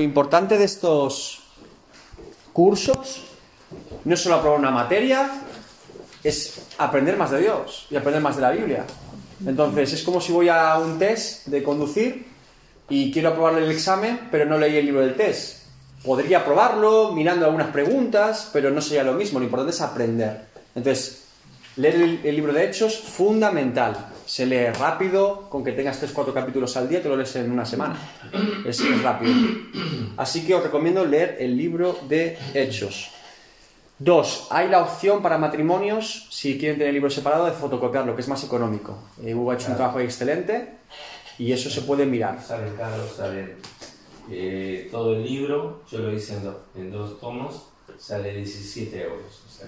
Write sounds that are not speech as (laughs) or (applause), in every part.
Lo importante de estos cursos no es solo aprobar una materia, es aprender más de Dios y aprender más de la Biblia. Entonces, es como si voy a un test de conducir y quiero aprobar el examen, pero no leí el libro del test. Podría aprobarlo mirando algunas preguntas, pero no sería lo mismo. Lo importante es aprender. Entonces, leer el, el libro de Hechos, fundamental. Se lee rápido, con que tengas 3-4 capítulos al día, te lo lees en una semana. Es, es rápido. Así que os recomiendo leer el libro de Hechos. Dos, hay la opción para matrimonios, si quieren tener el libro separado, de fotocopiarlo, que es más económico. Eh, Hugo ha hecho un trabajo excelente y eso se puede mirar. Saben, Carlos, saben. eh, todo el libro, yo lo hice en, do- en dos tomos, sale 17 euros. O sea,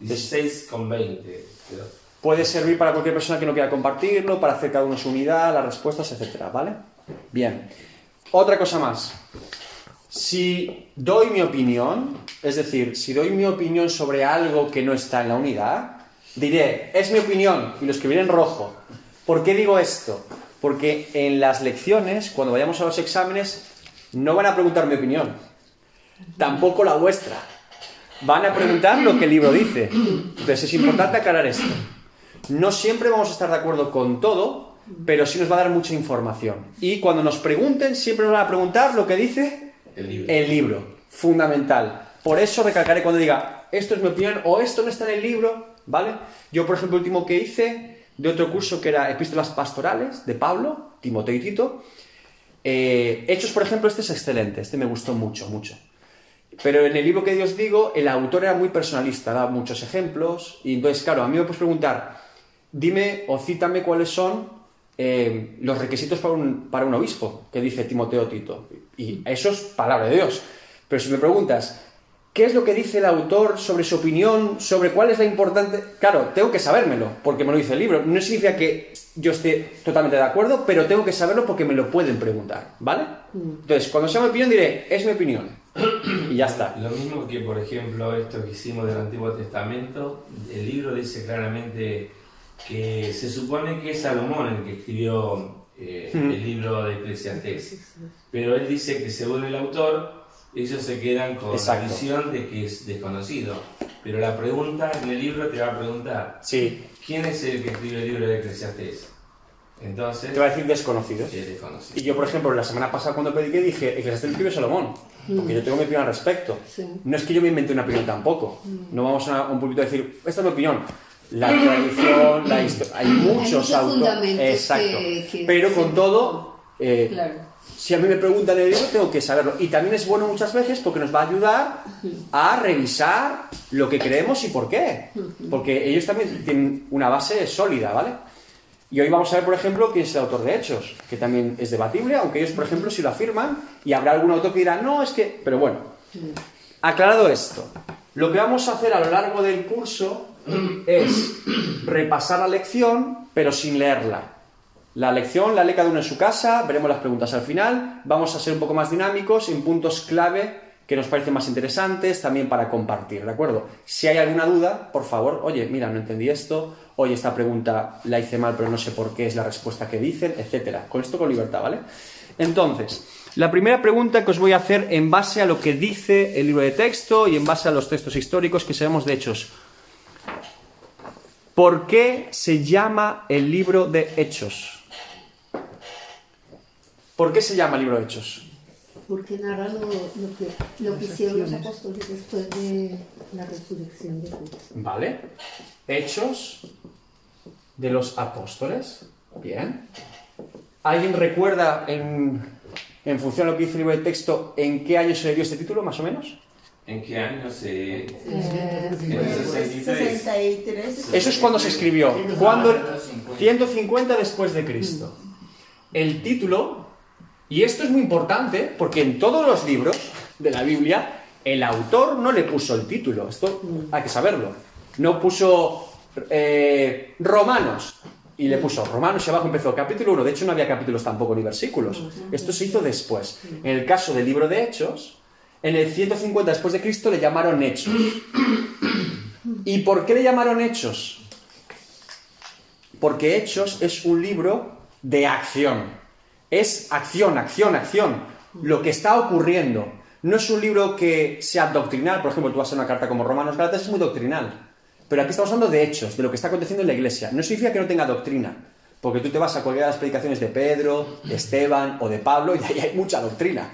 16,20. pero- Puede servir para cualquier persona que no quiera compartirlo, para hacer cada uno su unidad, las respuestas, etcétera, ¿vale? Bien. Otra cosa más. Si doy mi opinión, es decir, si doy mi opinión sobre algo que no está en la unidad, diré, es mi opinión, y lo escribiré en rojo. ¿Por qué digo esto? Porque en las lecciones, cuando vayamos a los exámenes, no van a preguntar mi opinión, tampoco la vuestra. Van a preguntar lo que el libro dice. Entonces es importante aclarar esto. No siempre vamos a estar de acuerdo con todo, pero sí nos va a dar mucha información. Y cuando nos pregunten, siempre nos van a preguntar lo que dice El libro. el libro. Fundamental. Por eso recalcaré cuando diga, esto es mi opinión o esto no está en el libro, ¿vale? Yo, por ejemplo, el último que hice de otro curso que era Epístolas Pastorales de Pablo, Timoteo y Tito. eh, Hechos, por ejemplo, este es excelente, este me gustó mucho, mucho. Pero en el libro que os digo, el autor era muy personalista, daba muchos ejemplos. Y entonces, claro, a mí me puedes preguntar, dime o cítame cuáles son eh, los requisitos para un, para un obispo, que dice Timoteo Tito. Y eso es palabra de Dios. Pero si me preguntas, ¿qué es lo que dice el autor sobre su opinión, sobre cuál es la importante? Claro, tengo que sabérmelo, porque me lo dice el libro. No significa que yo esté totalmente de acuerdo, pero tengo que saberlo porque me lo pueden preguntar, ¿vale? Entonces, cuando sea mi opinión, diré, es mi opinión. (coughs) Y ya está. Lo mismo que, por ejemplo, esto que hicimos del Antiguo Testamento, el libro dice claramente que se supone que es Salomón el que escribió eh, el libro de Eclesiastés, pero él dice que según el autor, ellos se quedan con Exacto. la visión de que es desconocido. Pero la pregunta en el libro te va a preguntar, Sí, ¿quién es el que escribió el libro de Eclesiastés? Entonces, te va a decir desconocido. es desconocido. Y yo, por ejemplo, la semana pasada cuando prediqué dije, Eclesiastés lo escribió Salomón, porque yo tengo mi opinión al respecto. Sí. No es que yo me invente una opinión tampoco. No vamos a un púlpito a decir, esta es mi opinión. La tradición, la (clears throat) historia, hay muchos muchos autores. Exacto. que- que- Pero con sí. todo, eh, Claro. si a mí me preguntan el libro, tengo que saberlo. Y también es bueno muchas veces porque nos va a ayudar a revisar lo que creemos y por qué. Porque ellos también tienen una base sólida, ¿vale? Y hoy vamos a ver, por ejemplo, quién es el autor de Hechos, que también es debatible, aunque ellos, por ejemplo, sí lo afirman, y habrá algún autor que dirá, no, es que... Pero bueno, aclarado esto, lo que vamos a hacer a lo largo del curso es repasar la lección, pero sin leerla. La lección la lee cada uno en su casa, veremos las preguntas al final, vamos a ser un poco más dinámicos en puntos clave que nos parecen más interesantes también para compartir, ¿de acuerdo? Si hay alguna duda, por favor, oye, mira, no entendí esto, oye, esta pregunta la hice mal, pero no sé por qué es la respuesta que dicen, etcétera. Con esto con libertad, ¿vale? Entonces, la primera pregunta que os voy a hacer en base a lo que dice el libro de texto y en base a los textos históricos que sabemos de Hechos. ¿Por qué se llama el libro de Hechos? ¿Por qué se llama el libro de Hechos? Porque narra lo, lo que, lo que hicieron los apóstoles después de la resurrección de Jesús. ¿Vale? Hechos de los apóstoles. Bien. ¿Alguien recuerda en, en función a lo que dice el libro de texto en qué año se le dio este título, más o menos? ¿En qué año se...? Eh, En el 63. 63. Eso es cuando se escribió. ¿Cuándo? 150 después de Cristo. El título, y esto es muy importante, porque en todos los libros de la Biblia, el autor no le puso el título. Esto hay que saberlo. No puso eh, Romanos. Y le puso Romanos y abajo empezó capítulo 1. De hecho, no había capítulos tampoco ni versículos. Esto se hizo después. En el caso del libro de Hechos, en el 150 después de Cristo le llamaron Hechos. ¿Y por qué le llamaron Hechos? Porque Hechos es un libro de acción. Es acción, acción, acción. lo que está ocurriendo. No es un libro que sea doctrinal, por ejemplo, tú vas a una carta como Romanos Galatas, es muy doctrinal. Pero aquí estamos hablando de hechos, de lo que está aconteciendo en la iglesia. No significa que no tenga doctrina, porque tú te vas a cualquiera de las predicaciones de Pedro, de Esteban o de Pablo y ahí hay mucha doctrina.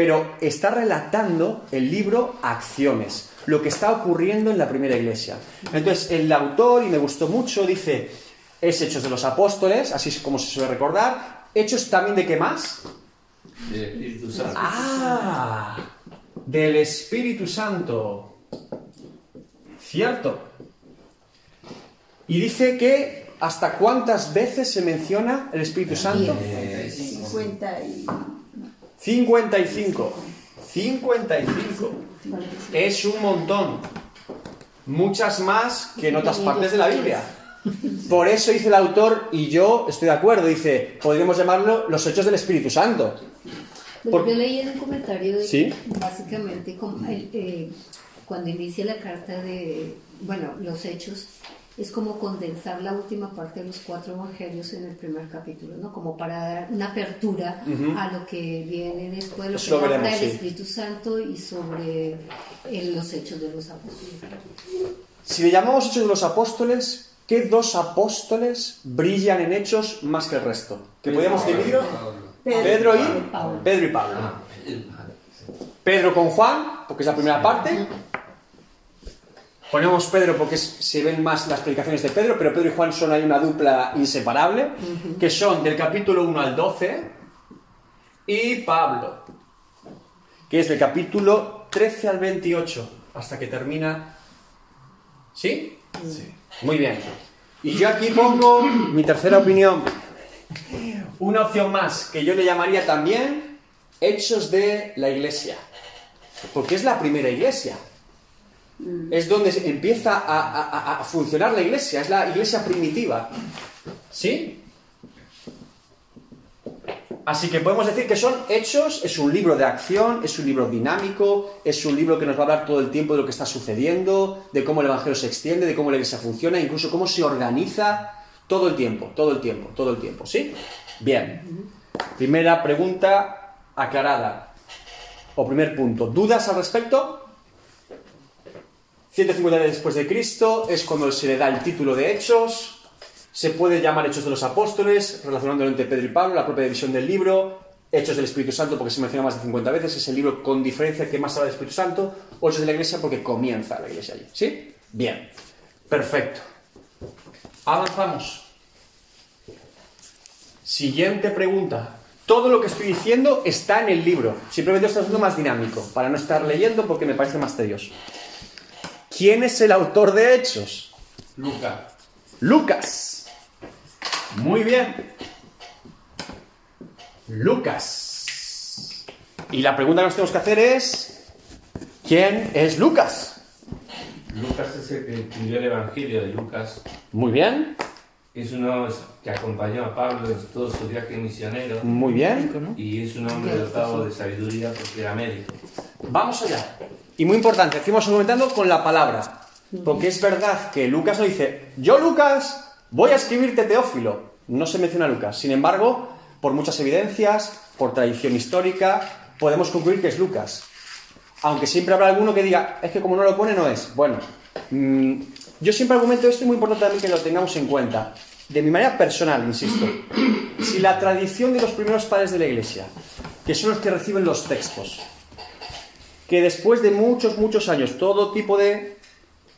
Pero está relatando el libro acciones, lo que está ocurriendo en la primera iglesia. Entonces, el autor, y me gustó mucho, dice, es Hechos de los Apóstoles, así es como se suele recordar. Hechos también de qué más? Del Espíritu Santo. Ah, del Espíritu Santo. Cierto. Y dice que hasta cuántas veces se menciona el Espíritu Santo. 50 y... 55. 55. Es un montón. Muchas más que en otras partes de la Biblia. Por eso dice el autor, y yo estoy de acuerdo, dice, podríamos llamarlo los hechos del Espíritu Santo. Por- Yo leí en un comentario de ¿Sí? que básicamente como el, eh, cuando inicia la carta de, bueno, los hechos, es como condensar la última parte de los cuatro evangelios en el primer capítulo, ¿no? Como para dar una apertura a lo que viene después de lo Eso que lo habla veremos, del sí. Espíritu Santo y sobre eh, los hechos de los apóstoles. Si le llamamos hechos de los apóstoles, ¿qué dos apóstoles brillan en hechos más que el resto? Que podríamos dividir Pedro y Pablo. Pedro y Pablo. Ah, el- Pedro con Juan, porque es la primera parte. Ponemos Pedro porque es- se ven más las predicaciones de Pedro, pero Pedro y Juan son ahí una dupla inseparable, que son del capítulo 1 al 12, y Pablo, que es del capítulo 13 al 28, hasta que termina... ¿Sí? Sí. Muy bien. Y yo aquí pongo mi tercera opinión. Una opción más, que yo le llamaría también Hechos de la Iglesia. Porque es la primera iglesia. Es donde empieza a, a- a- a funcionar la iglesia, es la iglesia primitiva. ¿Sí? Así que podemos decir que son hechos, es un libro de acción, es un libro dinámico, es un libro que nos va a hablar todo el tiempo de lo que está sucediendo, de cómo el Evangelio se extiende, de cómo la iglesia funciona, incluso cómo se organiza todo el tiempo, todo el tiempo, todo el tiempo, ¿sí? Bien. Primera pregunta aclarada. O primer punto. ¿Dudas al respecto? 150 años después de Cristo es cuando se le da el título de Hechos. Se puede llamar Hechos de los Apóstoles, relacionándolo entre Pedro y Pablo, la propia división del libro. Hechos del Espíritu Santo, porque se menciona más de 50 veces, es el libro con diferencia que más habla del Espíritu Santo. Hechos de la Iglesia, porque comienza la Iglesia allí. ¿Sí? Bien. Perfecto. Avanzamos. Siguiente pregunta. Todo lo que estoy diciendo está en el libro. Simplemente estoy haciendo más dinámico, para no estar leyendo porque me parece más tedioso. ¿Quién es el autor de Hechos? Luca. Lucas. Muy bien. Lucas. Y la pregunta que nos tenemos que hacer es, ¿quién es Lucas? Lucas es el que escribió el Evangelio de Lucas. Muy bien, Es uno que acompañó a Pablo en todo su viaje misionero. muy bien. Y es un hombre dotado de sabiduría porque era médico. Vamos allá. Y muy importante, estamos argumentando con la palabra. Porque es verdad que Lucas no dice, yo Lucas voy a escribirte Teófilo. No se menciona a Lucas. Sin embargo, por muchas evidencias, por tradición histórica, podemos concluir que es Lucas. Aunque siempre habrá alguno que diga, es que como no lo pone, no es. Bueno, mm, yo siempre argumento esto y muy importante también que lo tengamos en cuenta. De mi manera personal, insisto. Si la tradición de los primeros padres de la iglesia, que son los que reciben los textos, que después de muchos, muchos años, todo tipo de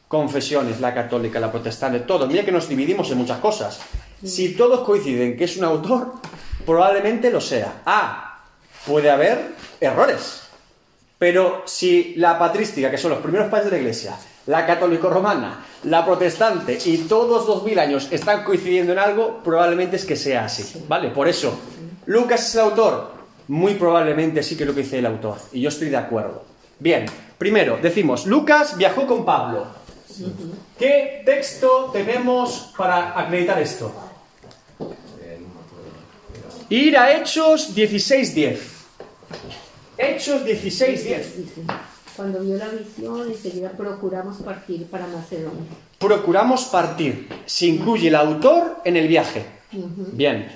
confesiones, la católica, la protestante, todo, mira que nos dividimos en muchas cosas. Si todos coinciden que es un autor, probablemente lo sea. Ah, puede haber errores. Pero si la patrística, que son los primeros padres de la iglesia, la católico-romana, la protestante y todos dos mil años están coincidiendo en algo, probablemente es que sea así. ¿Vale? Por eso, Lucas es el autor. Muy probablemente sí que es lo que dice el autor. Y yo estoy de acuerdo. Bien, primero, decimos, Lucas viajó con Pablo. ¿Qué texto tenemos para acreditar esto? Ir a Hechos 16.10. Hechos 16.10. Cuando vio la visión, enseguida procuramos partir para Macedonia. Procuramos partir. Se incluye el autor en el viaje. Bien.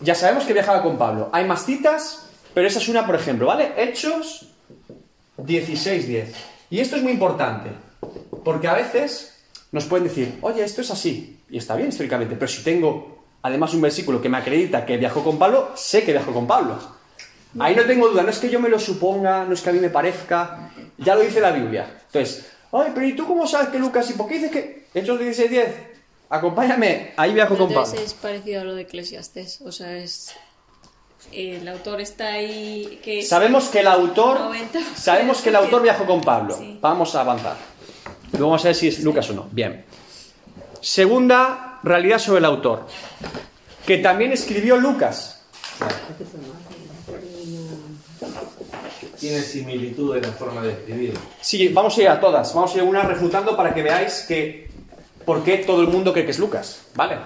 Ya sabemos que viajaba con Pablo. ¿Hay más citas? Pero esa es una, por ejemplo, ¿vale? Hechos 16.10. Y esto es muy importante, porque a veces nos pueden decir, oye, esto es así, y está bien históricamente, pero si tengo además un versículo que me acredita que viajó con Pablo, sé que viajó con Pablo. Ahí no tengo duda, no es que yo me lo suponga, no es que a mí me parezca, ya lo dice la Biblia. Entonces, ay, pero ¿y tú cómo sabes que Lucas y por qué dices que Hechos 16.10? Acompáñame, ahí viajo con Pablo. Es parecido a lo de Eclesiastes. O sea, es. El autor está ahí. Que Sabemos que el autor, 90. sabemos que el autor viajó con Pablo. Sí. Vamos a avanzar. Luego vamos a ver si es Lucas o no. Bien. Segunda realidad sobre el autor, que también escribió Lucas. Tiene similitud en la forma de escribir. Sí, vamos a ir a todas. Vamos a ir una refutando para que veáis que por qué todo el mundo cree que es Lucas. ¿Vale?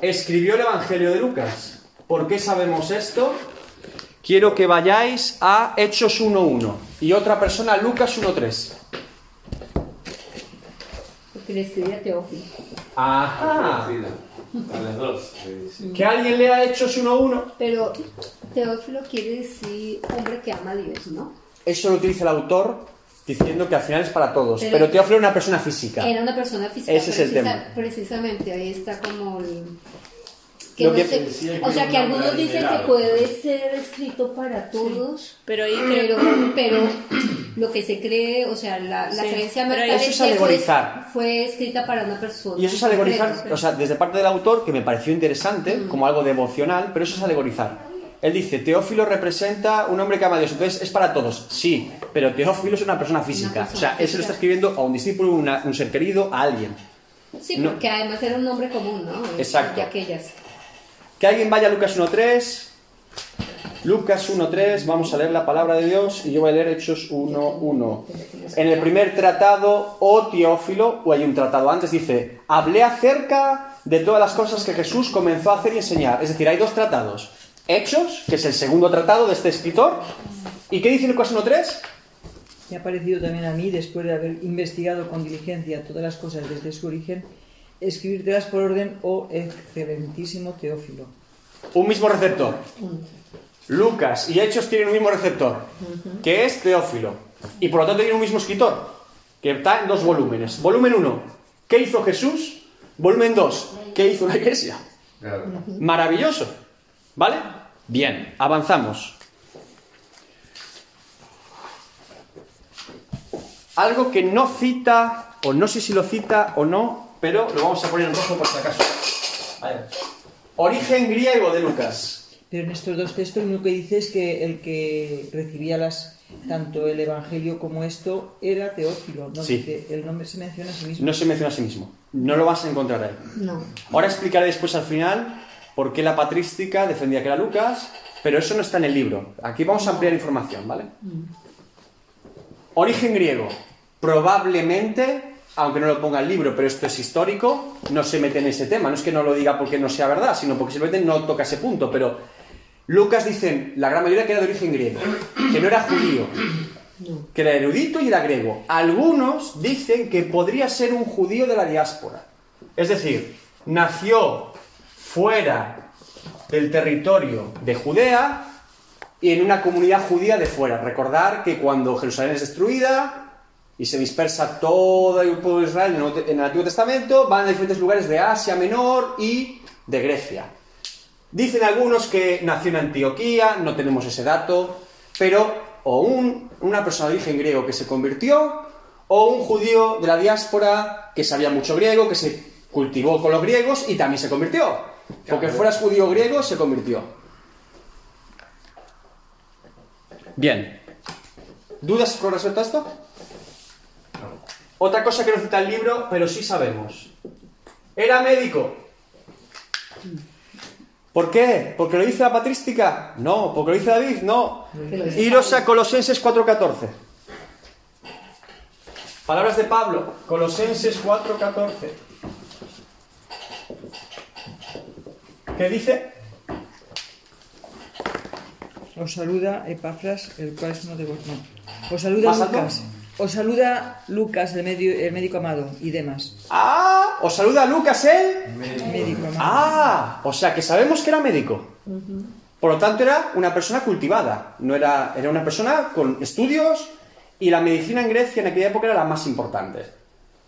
Escribió el Evangelio de Lucas. ¿Por qué sabemos esto? Quiero que vayáis a Hechos 1.1 y otra persona a Lucas 1.3. Porque le escribía Teófilo. Ajá. A las dos. sí. Que alguien lea Hechos 1.1. Pero Teófilo quiere decir hombre que ama a Dios, ¿no? Eso lo utiliza el autor diciendo que al final es para todos. Pero- Pero Teófilo era una persona física. Era una persona física. Ese es el tema. Precisamente, ahí está como el... que Lo no que- sé- decía que o sea, que un algunos dicen que puede ser escrito para todos, Pero ahí pero, creo- pero lo que se cree, o sea, la, la Sí, creencia más eso es es que fue, alegorizar. fue escrita para una persona. Y eso es alegorizar, o sea, desde parte del autor, que me pareció interesante, como algo devocional, pero eso es alegorizar. Él dice, Teófilo representa un hombre que ama a Dios, entonces es para todos. Sí, pero Teófilo es una persona física. persona o sea, él se lo física. está escribiendo a un discípulo, una- un ser querido, a alguien. Sí, no. porque además era un nombre común, ¿no? Exacto. De aquellas. Que alguien vaya a Lucas 1.3. Lucas 1.3, vamos a leer la palabra de Dios y yo voy a leer Hechos 1.1. En el primer tratado, o Teófilo, o hay un tratado antes, dice, hablé acerca de todas las cosas que Jesús comenzó a hacer y enseñar. Es decir, hay dos tratados. Hechos, que es el segundo tratado de este escritor. ¿Y qué dice Lucas 1.3? Me ha parecido también a mí, después de haber investigado con diligencia todas las cosas desde su origen, escribírtelas por orden, oh excelentísimo Teófilo. Un mismo receptor. Lucas y Hechos tienen un mismo receptor, que es Teófilo. Y por lo tanto tienen un mismo escritor, que está en dos volúmenes. Volumen 1, ¿qué hizo Jesús? Volumen 2, ¿qué hizo la iglesia? Maravilloso. ¿Vale? Bien, avanzamos. Algo que no cita, o no sé si lo cita o no, pero lo vamos a poner en rojo por si acaso. Vale. Origen griego de Lucas. Pero en estos dos textos lo que dice es que el que recibía las tanto el Evangelio como esto era Teófilo. No Sí. El nombre se menciona a sí mismo. No se menciona a sí mismo. No lo vas a encontrar ahí. No. Ahora explicaré después al final por qué la patrística defendía que era Lucas, pero eso no está en el libro. Aquí vamos a ampliar información, ¿vale? Origen griego. Probablemente, aunque no lo ponga el libro, pero esto es histórico, no se mete en ese tema. No es que no lo diga porque no sea verdad, sino porque simplemente no toca ese punto. Pero Lucas dicen, la gran mayoría que era de origen griego, que no era judío, que era erudito y era griego. Algunos dicen que podría ser un judío de la diáspora. Es decir, nació fuera del territorio de Judea y en una comunidad judía de fuera. Recordar que cuando Jerusalén es destruida y se dispersa todo el pueblo de Israel en el Antiguo Testamento, van a diferentes lugares de Asia Menor y de Grecia. Dicen algunos que nació en Antioquía, no tenemos ese dato, pero o un- una persona de origen griego que se convirtió, o un judío de la diáspora que sabía mucho griego, que se cultivó con los griegos y también se convirtió. Porque fueras judío griego, se convirtió. Bien. ¿Dudas con respecto a esto? Otra cosa que no cita el libro, pero sí sabemos. Era médico. ¿Por qué? ¿Porque lo dice la patrística? No. ¿Porque lo dice David? No. Iros a Colosenses 4.14. Palabras de Pablo. Colosenses 4.14. ¿Qué dice? Os saluda Epafras, el cual es uno de vosotros. Os saluda. Lucas. Os saluda Lucas, el, medio- el médico amado, y demás. Ah, os saluda Lucas el... Médico amado. Ah, o sea que sabemos que era médico. Por lo tanto, era una persona cultivada, no era, era una persona con estudios y la medicina en Grecia en aquella época era la más importante.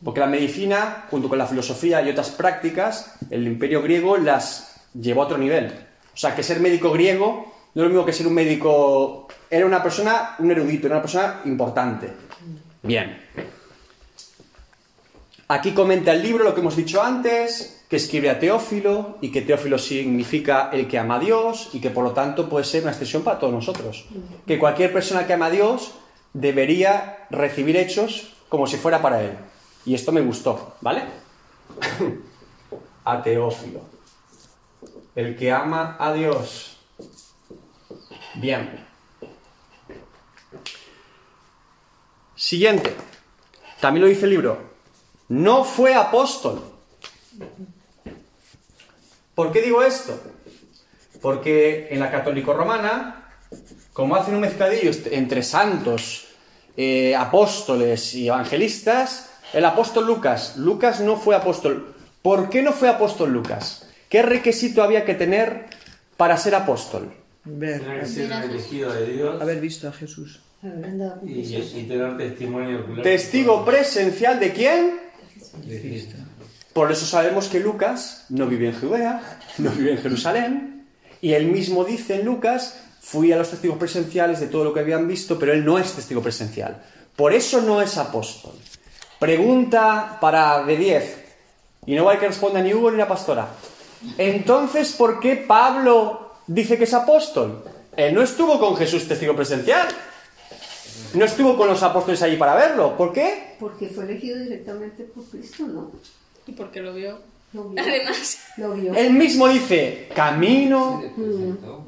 Porque la medicina, junto con la filosofía y otras prácticas, el imperio griego las llevó a otro nivel. O sea, que ser médico griego no es lo mismo que ser un médico... Era una persona, un erudito, era una persona importante. Bien. Aquí comenta el libro lo que hemos dicho antes, que escribe a Teófilo y que Teófilo significa el que ama a Dios y que por lo tanto puede ser una expresión para todos nosotros. Que cualquier persona que ama a Dios debería recibir hechos como si fuera para él. Y esto me gustó, ¿vale? (coughs) a Teófilo. El que ama a Dios. Bien. Siguiente. También lo dice el libro. No fue apóstol. ¿Por qué digo esto? Porque en la católico romana, como hacen un mezcladillo entre santos, eh, apóstoles y evangelistas, el apóstol Lucas, Lucas no fue apóstol. ¿Por qué no fue apóstol Lucas? ¿Qué requisito había que tener para ser apóstol? Ver, Tener que ser un elegido de Dios haber visto a Jesús. Y, testimonio ocular. Testigo presencial de quién? de Cristo. Por eso sabemos que Lucas no vive en Judea, no vive en Jerusalén, y él mismo dice en Lucas, fui a los testigos presenciales de todo lo que habían visto, pero él no es testigo presencial. Por eso no es apóstol. Pregunta para de 10, y no hay que responda ni Hugo ni la pastora. Entonces, ¿por qué Pablo dice que es apóstol? Él no estuvo con Jesús testigo presencial. No estuvo con los apóstoles allí para verlo. ¿Por qué? Porque fue elegido directamente por Cristo, ¿no? Y porque lo vio. Lo vio. Además, Lo vio. Él mismo dice, camino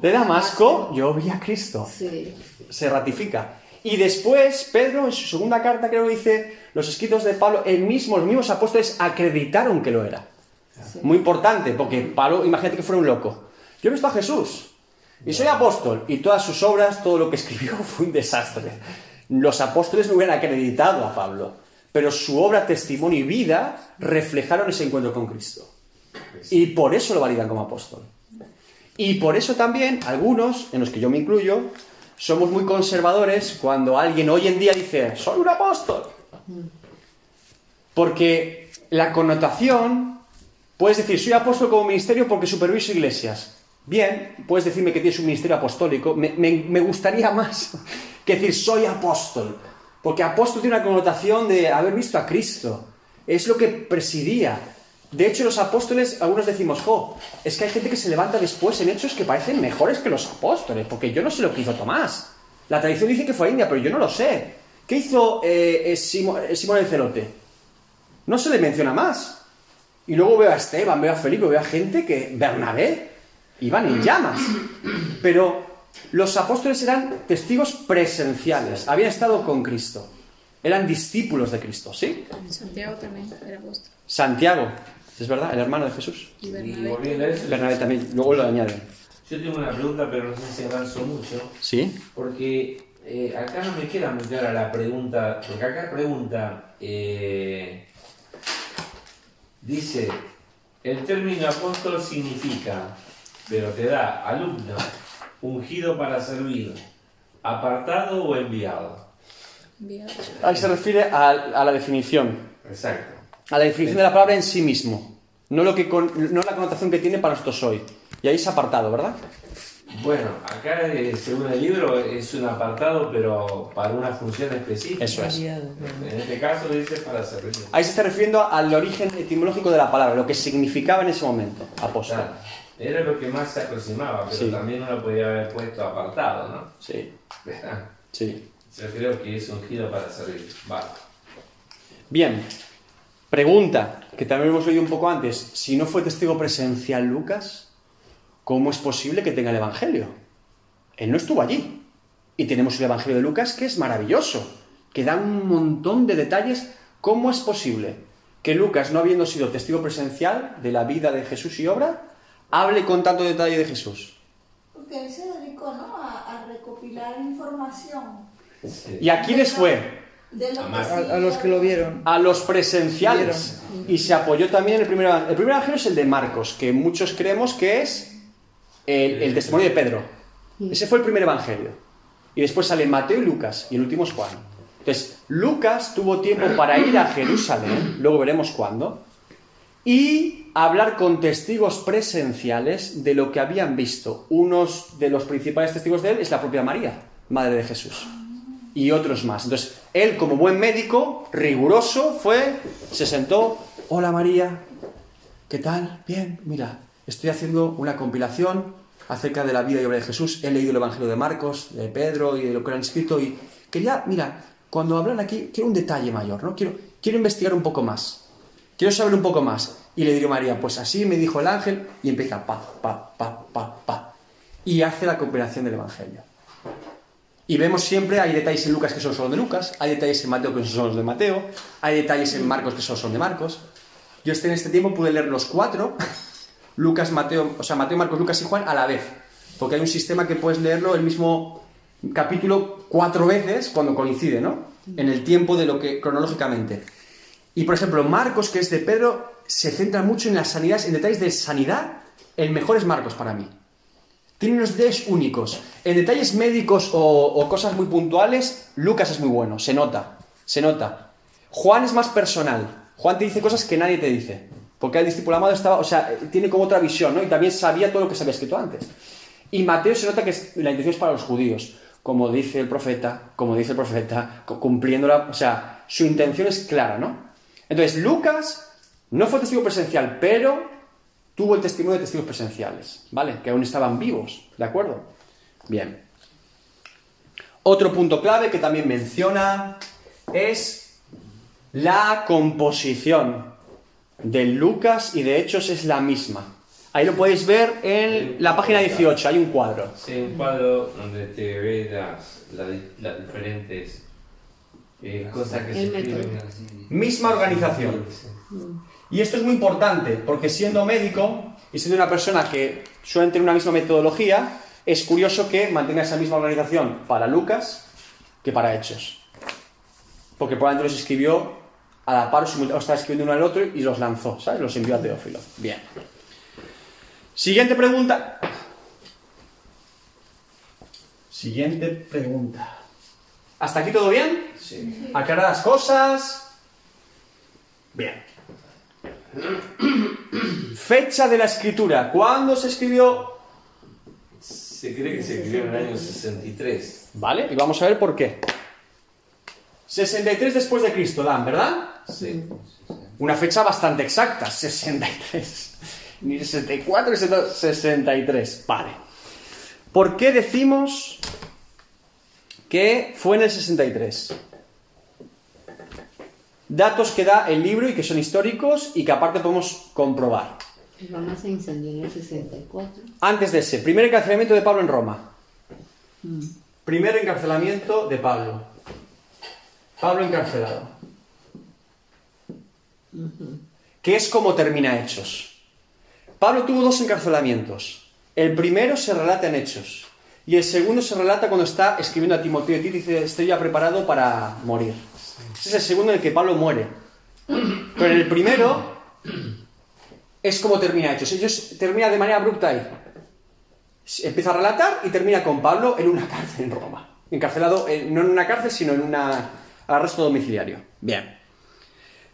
de Damasco, yo vi a Cristo. Sí. Se ratifica. Y después, Pedro, en su segunda carta, creo que dice, los escritos de Pablo, él mismo, los mismos apóstoles acreditaron que lo era. Muy importante, porque Pablo, imagínate que fuera un loco. Yo he visto a Jesús y soy apóstol, y todas sus obras, todo lo que escribió (laughs) fue un desastre. Los apóstoles no hubieran acreditado a Pablo, pero su obra, testimonio y vida reflejaron ese encuentro con Cristo. Y por eso lo validan como apóstol. Y por eso también algunos, en los que yo me incluyo, somos muy conservadores cuando alguien hoy en día dice, soy un apóstol. Porque la connotación, puedes decir, soy apóstol como ministerio porque superviso iglesias. Bien, puedes decirme que tienes un ministerio apostólico. Me, gustaría (laughs) más que decir, soy apóstol. Porque apóstol tiene una connotación de haber visto a Cristo. Es lo que presidía. De hecho, los apóstoles, algunos decimos, jo, es que hay gente que se levanta después en hechos que parecen mejores que los apóstoles, porque yo no sé lo que hizo Tomás. La tradición dice que fue a India, pero yo no lo sé. ¿Qué hizo eh, Simo- eh, Simón el Celote? No se le menciona más. Y luego veo a Esteban, veo a Felipe, veo a gente que, Bernabé, iban en llamas. Pero los apóstoles eran testigos presenciales, habían estado con Cristo. Eran discípulos de Cristo, ¿sí? Santiago también era apóstol. Santiago, es verdad, el hermano de Jesús. Y Bernabé. volviendo a eso, Bernabé también, luego lo añaden. yo tengo una pregunta, pero no sé si avanzo mucho. ¿Sí? Porque eh, acá no me queda muy clara la pregunta, porque acá pregunta, eh, dice, el término apóstol significa, pero te da alumno, ungido para servir, apartado o enviado. Ahí se refiere a, a la definición, Exacto. a la definición de la palabra en sí mismo, no, lo que con- no la connotación que tiene para nosotros hoy. Y ahí se ha apartado, ¿verdad? Bueno, acá eh, según el libro es un apartado, pero para una función específica. Eso es. En este caso dice para servir. Ahí se está refiriendo al origen etimológico de la palabra, lo que significaba en ese momento, apóstol. Claro, Era lo que más se aproximaba, pero Sí. también uno podía haber puesto apartado, ¿no? Sí, ¿Verdad? sí. Yo creo que es ungido para servir. Vale. Bien, pregunta, que también hemos oído un poco antes. Si no fue testigo presencial Lucas, ¿cómo es posible que tenga el Evangelio? Él no estuvo allí. Y tenemos el Evangelio de Lucas que es maravilloso, que da un montón de detalles. ¿Cómo es posible que Lucas, no habiendo sido testigo presencial de la vida de Jesús y obra, hable con tanto detalle de Jesús? Porque él se dedicó ¿no? a, a recopilar información Sí. ¿Y a quiénes fue? a los que lo vieron. a los presenciales. Y se apoyó también en el primer evangelio. El primer evangelio es el de Marcos, que muchos creemos que es el, el testimonio de Pedro. Ese fue el primer evangelio. Y después sale Mateo y Lucas, y el último es Juan. Entonces, Lucas tuvo tiempo para ir a Jerusalén, luego veremos cuándo, y hablar con testigos presenciales de lo que habían visto. Unos de los principales testigos de él es la propia María, madre de Jesús, y otros más. Entonces, él como buen médico, riguroso, fue, se sentó, hola María, ¿qué tal? Bien, mira, estoy haciendo una compilación acerca de la vida y obra de Jesús. He leído el Evangelio de Marcos, de Pedro y de lo que han escrito y quería, mira, cuando hablan aquí, quiero un detalle mayor, ¿no? Quiero, quiero investigar un poco más. Quiero saber un poco más. Y le digo María, pues así me dijo el ángel y empieza pa, pa, pa, pa, pa. Y hace la compilación del Evangelio. Y vemos siempre, hay detalles en Lucas que son solo de Lucas, hay detalles en Mateo que son solo de Mateo, hay detalles en Marcos que solo son de Marcos. Yo este, en este tiempo pude leer los cuatro, Lucas, Mateo, o sea, Mateo, Marcos, Lucas y Juan a la vez. Porque hay un sistema que puedes leerlo el mismo capítulo cuatro veces cuando coincide, ¿no? En el tiempo de lo que cronológicamente. Y por ejemplo, Marcos, que es de Pedro, se centra mucho en las sanidades, en detalles de sanidad. El mejor es Marcos para mí. Tiene unos detalles únicos. En detalles médicos o, o cosas muy puntuales, Lucas es muy bueno, se nota, se nota. Juan es más personal. Juan te dice cosas que nadie te dice. Porque el discípulo amado estaba, o sea, tiene como otra visión, ¿no? Y también sabía todo lo que se había escrito antes. Y Mateo se nota que la intención es para los judíos, como dice el profeta, como dice el profeta, cu- cumpliéndola, o sea, su intención es clara, ¿no? Entonces, Lucas no fue testigo presencial, pero tuvo el testimonio de testigos presenciales, ¿vale? Que aún estaban vivos, ¿de acuerdo? Bien. Otro punto clave que también menciona es la composición de Lucas y de Hechos es la misma. Ahí lo podéis ver en la página 18, hay un cuadro. Sí, un cuadro donde te ve las, la- las diferentes eh, que se. Misma organización. Y esto es muy importante, porque siendo médico y siendo una persona que suele tener una misma metodología, es curioso que mantenga esa misma organización para Lucas que para Hechos. Porque probablemente los escribió a la par, o estaba escribiendo uno al otro y los lanzó, ¿sabes? Los envió a Teófilo. Bien. Siguiente pregunta. Siguiente pregunta. ¿Hasta aquí todo bien? Sí. aclaradas cosas. Bien. Fecha de la escritura. ¿Cuándo se escribió? Se cree que se escribió en el año 63. Vale, y vamos a ver por qué. 63 después de Cristo, Dan, ¿verdad? Sí. Una fecha bastante exacta, 63. Ni 64 ni 63. Vale. ¿Por qué decimos que fue en el 63? Datos que da el libro y que son históricos y que aparte podemos comprobar. Roma se incendió en el 64. Antes de ese, primer encarcelamiento de Pablo en Roma. Primer encarcelamiento de Pablo. Pablo encarcelado. Que es como termina Hechos. Pablo tuvo dos encarcelamientos. El primero se relata en Hechos. Y el segundo se relata cuando está escribiendo a Timoteo y dice, estoy ya preparado para morir. Ese es el segundo en el que Pablo muere. Pero el primero es como termina Hechos. Ellos termina de manera abrupta ahí. Empieza a relatar y termina con Pablo en una cárcel en Roma. Encarcelado, eh, no en una cárcel, sino en un arresto domiciliario. Bien.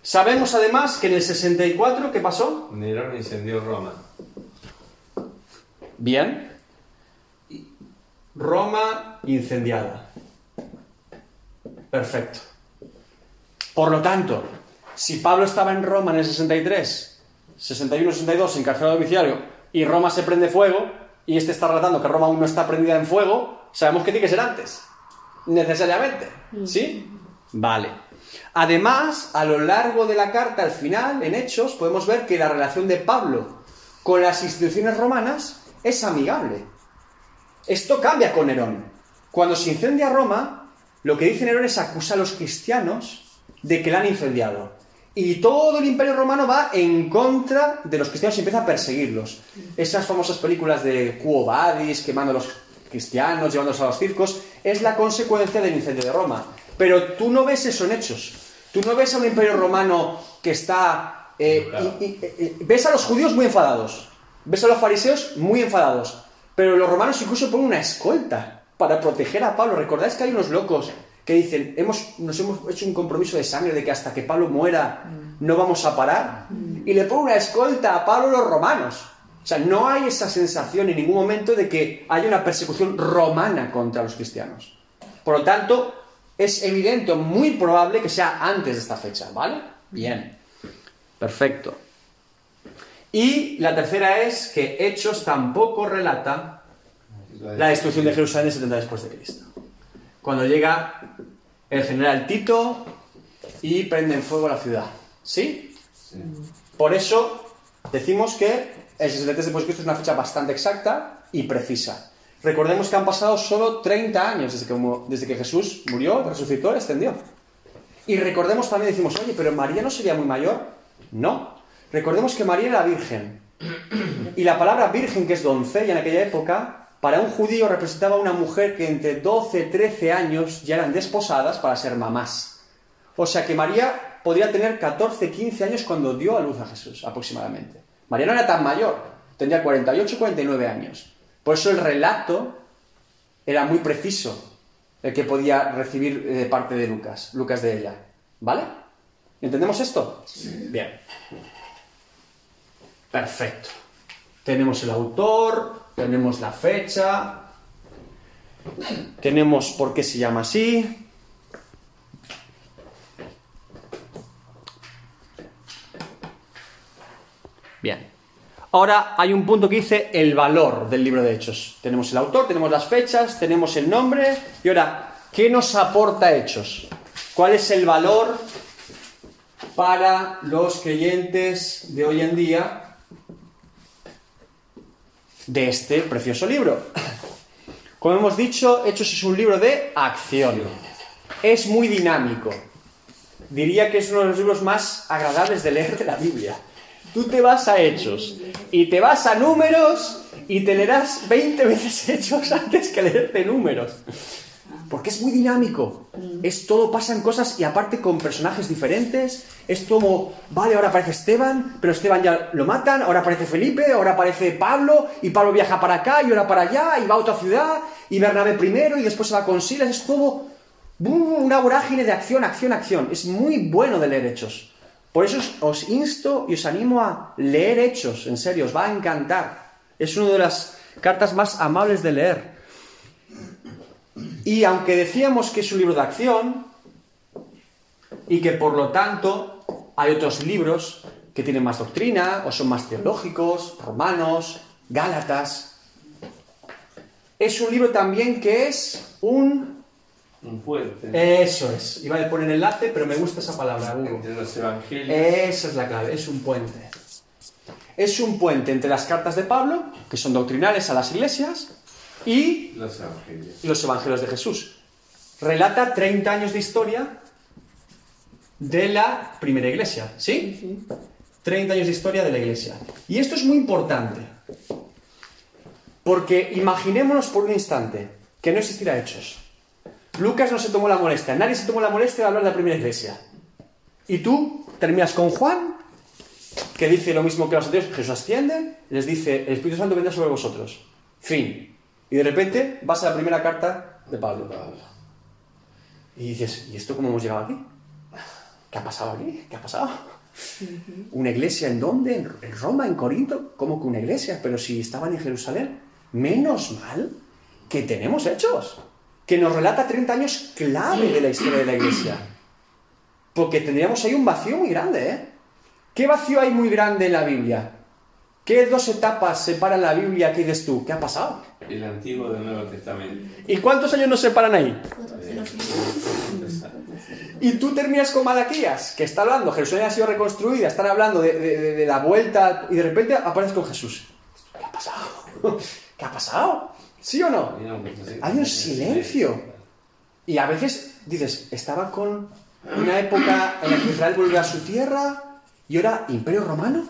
Sabemos además que en el 64, ¿qué pasó? Nerón incendió Roma. Bien. Roma incendiada. Perfecto. Por lo tanto, si Pablo estaba en Roma en el 63, 61-62, encarcelado domiciliario, y Roma se prende fuego, y este está relatando que Roma aún no está prendida en fuego, sabemos que tiene que ser antes. Necesariamente. ¿Sí? Vale. Además, a lo largo de la carta, al final, en Hechos, podemos ver que la relación de Pablo con las instituciones romanas es amigable. Esto cambia con Nerón. Cuando se incendia Roma, lo que dice Nerón es acusa a los cristianos de que la han incendiado. Y todo el imperio romano va en contra de los cristianos y empieza a perseguirlos. Esas famosas películas de Quo Vadis, quemando a los cristianos, llevándolos a los circos, es la consecuencia del incendio de Roma. Pero tú no ves eso en hechos. Tú no ves a un imperio romano que está... eh, Claro. y- y- eh, ves a los judíos muy enfadados. Ves a los fariseos muy enfadados. Pero los romanos incluso ponen una escolta para proteger a Pablo. ¿Recordáis que hay unos locos que dicen, hemos, nos hemos hecho un compromiso de sangre de que hasta que Pablo muera no vamos a parar? Y le ponen una escolta a Pablo los romanos. O sea, no hay esa sensación en ningún momento de que haya una persecución romana contra los cristianos. Por lo tanto, es evidente muy probable que sea antes de esta fecha, ¿vale? Bien. Perfecto. Y la tercera es que Hechos tampoco relata la destrucción de Jerusalén 70 después de Cristo. Cuando llega el general Tito y prende en fuego la ciudad. ¿Sí? Por eso decimos que el 63 después de Cristo es una fecha bastante exacta y precisa. Recordemos que han pasado solo 30 años desde que, desde que Jesús murió, resucitó, ascendió. Y recordemos también, decimos, oye, pero María no sería muy mayor. No. Recordemos que María era virgen. Y la palabra virgen, que es doncella en aquella época, para un judío representaba una mujer que entre 12 y 13 años ya eran desposadas para ser mamás. O sea que María podría tener 14, 15 años cuando dio a luz a Jesús, aproximadamente. María no era tan mayor, tendría 48, 49 años. Por eso el relato era muy preciso, el que podía recibir eh, de parte de Lucas, Lucas de ella. ¿Vale? ¿Entendemos esto? Bien. Perfecto. Tenemos el autor, tenemos la fecha, tenemos por qué se llama así. Bien. Ahora hay un punto que dice el valor del libro de Hechos. Tenemos el autor, tenemos las fechas, tenemos el nombre. Y ahora, ¿qué nos aporta Hechos? ¿Cuál es el valor para los creyentes de hoy en día de este precioso libro? Como hemos dicho, Hechos es un libro de acción. Es muy dinámico. Diría que es uno de los libros más agradables de leer de la Biblia. Tú te vas a Hechos y te vas a números y te leerás 20 veces Hechos antes que leerte números. Porque es muy dinámico. Es todo, pasan cosas y aparte con personajes diferentes. Es como, vale, ahora aparece Esteban, pero Esteban ya lo matan, ahora aparece Felipe, ahora aparece Pablo, y Pablo viaja para acá y ahora para allá, y va a otra ciudad, y Bernabé primero, y después se va con Silas. Es ¡bum! una vorágine de acción, acción, acción. Es muy bueno de leer Hechos. Por eso os, os insto y os animo a leer Hechos, en serio, os va a encantar. Es una de las cartas más amables de leer. Y aunque decíamos que es un libro de acción y que por lo tanto hay otros libros que tienen más doctrina o son más teológicos, romanos, gálatas, es un libro también que es un... Un puente Eso es, iba a poner enlace, pero me gusta esa palabra, Hugo. entre los evangelios. Esa es la clave, es un puente. Es un puente entre las cartas de Pablo, que son doctrinales a las iglesias, y Los evangelios. los evangelios de Jesús. Relata 30 años de historia de la primera iglesia, ¿sí? 30 años de historia de la iglesia. Y esto es muy importante, porque imaginémonos por un instante que no existiera hechos. Lucas no se tomó la molestia, nadie se tomó la molestia de hablar de la primera iglesia. Y tú terminas con Juan, que dice lo mismo que los anteriores, Jesús asciende, les dice, el Espíritu Santo vendrá sobre vosotros. Fin. Y de repente vas a la primera carta de Pablo. Y dices, ¿y esto cómo hemos llegado aquí? ¿Qué ha pasado aquí? ¿Qué ha pasado? ¿Una iglesia en dónde? ¿En en Roma? ¿En Corinto? ¿Cómo que una iglesia? Pero si estaban en Jerusalén. Menos mal que tenemos hechos. Que nos relata 30 años clave de la historia de la iglesia. Porque tendríamos ahí un vacío muy grande, ¿eh? ¿Qué vacío hay muy grande en la Biblia? ¿Qué dos etapas separan la Biblia? ¿Qué dices tú? ¿Qué ha pasado? El Antiguo del Nuevo Testamento. ¿Y cuántos años nos separan ahí? Y tú terminas con Malaquías, que está hablando, Jerusalén ha sido reconstruida, están hablando de, de- de- de la vuelta, y de repente apareces con Jesús. ¿Qué ha pasado? ¿Qué ha pasado? ¿Sí o no? Hay un silencio. Y a veces dices, estaba con una época en la que Israel volvió a su tierra y ahora Imperio Romano.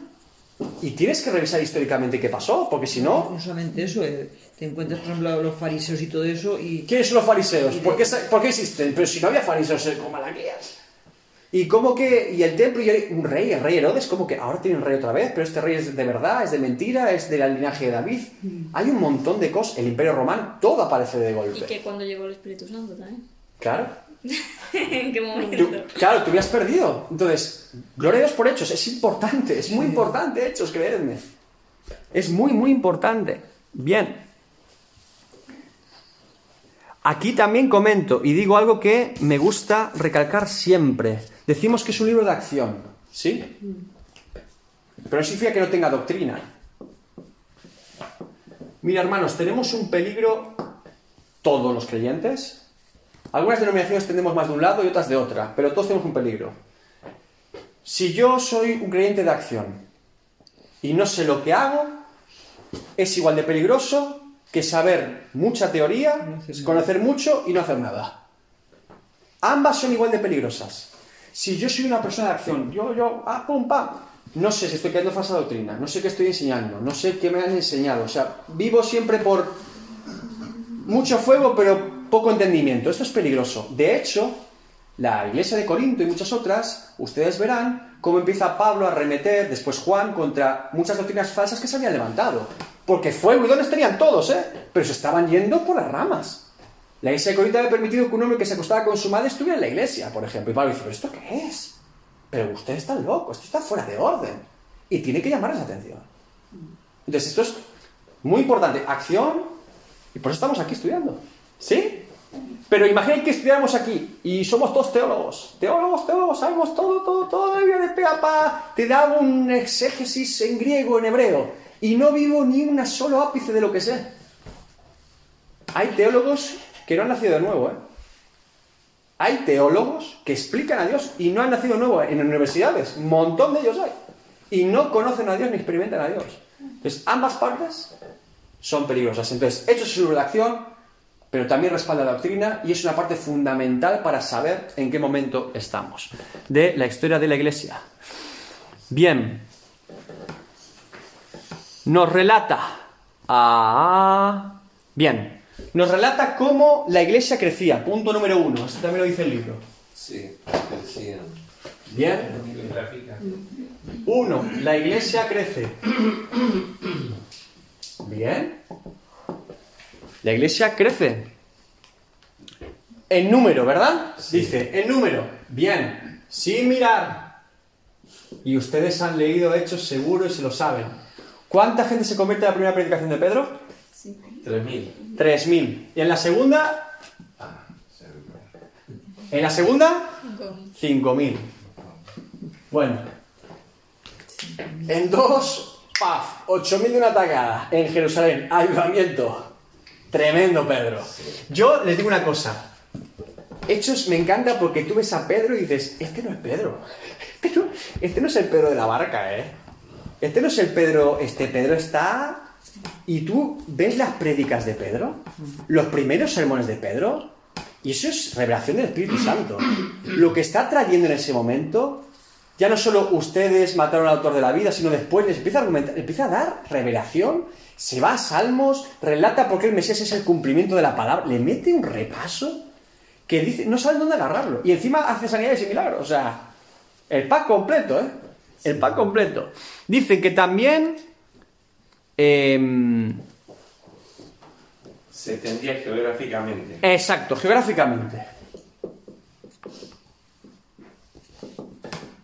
Y tienes que revisar históricamente qué pasó, porque si no, No solamente eso, eh, te encuentras, por ejemplo, a los fariseos y todo eso y ¿Quiénes son los fariseos? ¿Por qué, por qué existen? Pero si no había fariseos eh, con Malaquías. Y como que, y el templo, y un rey, el rey Herodes, como que ahora tiene un rey otra vez, pero este rey es de verdad, es de mentira, es del linaje de David. Hay un montón de cosas, el imperio romano, todo aparece de Y golpe. que cuando llegó el Espíritu Santo también. Claro. (laughs) ¿En qué momento? Tú- claro, tú hubieras perdido. Entonces, gloria a Dios por hechos, es importante, es muy importante hechos, creedme. Es muy, muy importante. Bien. Aquí también comento y digo algo que me gusta recalcar siempre. Decimos que es un libro de acción, ¿sí? Pero no significa que no tenga doctrina. Mira, hermanos, tenemos un peligro todos los creyentes. Algunas denominaciones tenemos más de un lado y otras de otra, pero todos tenemos un peligro. Si yo soy un creyente de acción y no sé lo que hago, es igual de peligroso que saber mucha teoría, conocer mucho y no hacer nada. Ambas son igual de peligrosas. Si yo soy una persona de acción, yo, yo, ah, pum, pam, no sé si estoy creando falsa doctrina, no sé qué estoy enseñando, no sé qué me han enseñado, o sea, vivo siempre por mucho fuego pero poco entendimiento. Esto es peligroso. De hecho, la iglesia de Corinto y muchas otras, ustedes verán cómo empieza Pablo a remeter, después Juan, contra muchas doctrinas falsas que se habían levantado. Porque fuego y dones tenían todos, ¿eh? Pero se estaban yendo por las ramas. La iglesia de Corinto había permitido que un hombre que se acostaba con su madre estuviera en la iglesia, por ejemplo. Y Pablo dice, ¿pero esto qué es? Pero ustedes están locos, esto está fuera de orden. Y tiene que llamarles la atención. Entonces, esto es muy importante. Acción, y por eso estamos aquí estudiando. ¿Sí? Pero imaginen que estudiáramos aquí y somos todos teólogos. Teólogos, teólogos, sabemos todo, todo, todo de de pe a pa. Te da un exégesis en griego, en hebreo. Y no vivo ni un solo ápice de lo que sé. Hay teólogos que no han nacido de nuevo, ¿eh? Hay teólogos que explican a Dios y no han nacido de nuevo en universidades. Un montón de ellos hay. Y no conocen a Dios ni experimentan a Dios. Entonces, ambas partes son peligrosas. Entonces, Hechos libro de acción, pero también respalda la doctrina y es una parte fundamental para saber en qué momento estamos de la historia de la Iglesia. Bien. Nos relata. Ah, bien. Nos relata cómo la Iglesia crecía. Punto número uno. Esto también lo dice el libro. Sí, decían. Bien. Uno, la iglesia crece. Bien. La iglesia crece. En número, ¿verdad? Dice, en número. Bien. Sin mirar. Y ustedes han leído Hechos seguro y se lo saben. ¿Cuánta gente se convierte en la primera predicación de Pedro? 3.000. 3.000. ¿Y en la segunda? ¿En la segunda? 5.000. Bueno. En dos, paf, 8.000 de una atacada. En Jerusalén, avivamiento. Tremendo, Pedro. Yo les digo una cosa. Hechos me encanta porque tú ves a Pedro y dices, este no es Pedro. Este no, este no es el Pedro de la barca, ¿eh? Este no es el Pedro, este Pedro está... Y tú ves las prédicas de Pedro, los primeros sermones de Pedro, y eso es revelación del Espíritu Santo. Lo que está trayendo en ese momento, ya no solo ustedes mataron al autor de la vida, sino después les empieza a argumentar, empieza a dar revelación, se va a Salmos, relata por qué el Mesías es el cumplimiento de la palabra, le mete un repaso que dice, no saben dónde agarrarlo. Y encima hace sanidades y milagros. O sea, el pack completo, ¿eh? El pack completo. Dicen que también... em, Se extendía geográficamente. Exacto, geográficamente.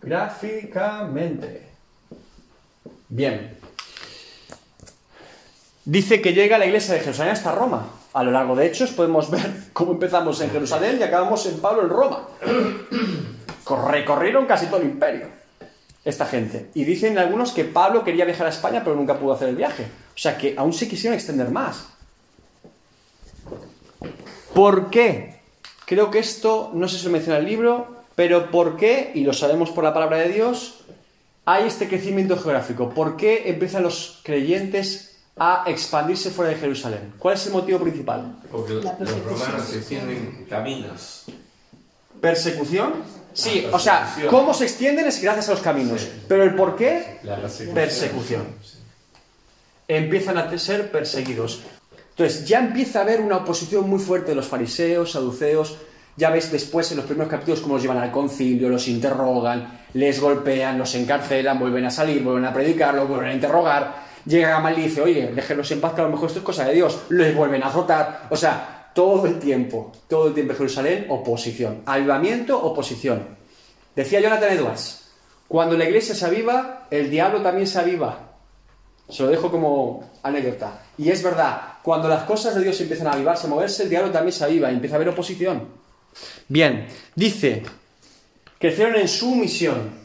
Gráficamente. Bien. Dice que llega la iglesia de Jerusalén hasta Roma. A lo largo de Hechos podemos ver (laughs) cómo empezamos en Jerusalén y acabamos en Pablo en Roma. (clears throat) Recorrieron casi todo el imperio. Esta gente. Y dicen algunos que Pablo quería viajar a España pero nunca pudo hacer el viaje. O sea que aún se quisieron extender más. ¿Por qué? Creo que esto, no sé si lo menciona el libro, pero ¿por qué? Y lo sabemos por la palabra de Dios, hay este crecimiento geográfico. ¿Por qué empiezan los creyentes a expandirse fuera de Jerusalén? ¿Cuál es el motivo principal? Porque los persecución. romanos se extienden caminos. ¿Persecución? Sí, o sea, cómo se extienden es gracias a los caminos. Sí. Pero el por qué, La persecución. Persecución. empiezan a ser perseguidos. Entonces, ya empieza a haber una oposición muy fuerte de los fariseos, saduceos, Ya ves después en los primeros capítulos cómo los llevan al concilio, los interrogan, les golpean, los encarcelan, vuelven a salir, vuelven a predicar, los vuelven a interrogar. Llega Gamal y dice, oye, déjenlos en paz, que a lo mejor esto es cosa de Dios. Les vuelven a azotar. O sea, todo el tiempo, todo el tiempo Jerusalén, oposición. Avivamiento, oposición. Decía Jonathan Edwards, cuando la iglesia se aviva, el diablo también se aviva. Se lo dejo como anécdota. Y es verdad, cuando las cosas de Dios empiezan a avivarse, a moverse, el diablo también se aviva y empieza a haber oposición. Bien, dice, crecieron en su misión.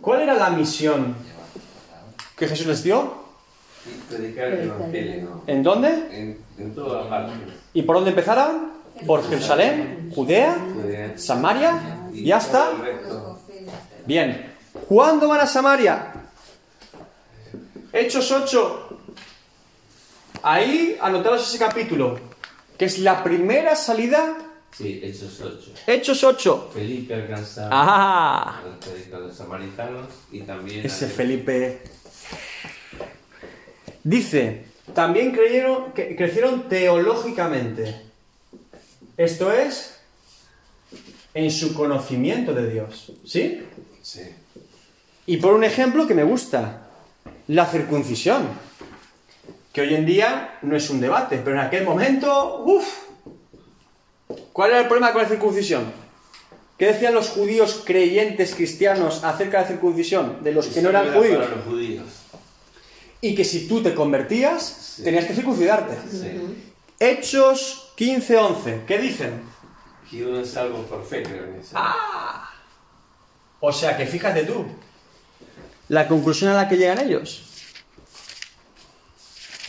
¿Cuál era la misión que Jesús les dio? Predicar el evangelio. ¿En dónde? En, en todas partes. ¿Y por dónde empezaron? Por Jerusalén, Judea. Samaria y hasta... Bien, ¿cuándo van a Samaria? Hechos 8. Ahí anotaros ese capítulo, que es la primera salida. Sí, Hechos 8. Hechos 8. Felipe alcanza ¡Ah! a los- samaritanos y también Ese Felipe. Dice, también creyeron, que crecieron teológicamente. Esto es, en su conocimiento de Dios. ¿Sí? Sí. Y por un ejemplo que me gusta, la circuncisión. Que hoy en día no es un debate, pero en aquel momento, uff. ¿Cuál era el problema con la circuncisión? ¿Qué decían los judíos creyentes cristianos acerca de la circuncisión? De los que no eran era judíos. Para los judíos. Y que si tú te convertías, Sí. tenías que circuncidarte. Sí. Hechos 15:11, ¿qué dicen? Que uno es salvo por fe, creo que es. Ah. O sea que fíjate tú, la conclusión a la que llegan ellos.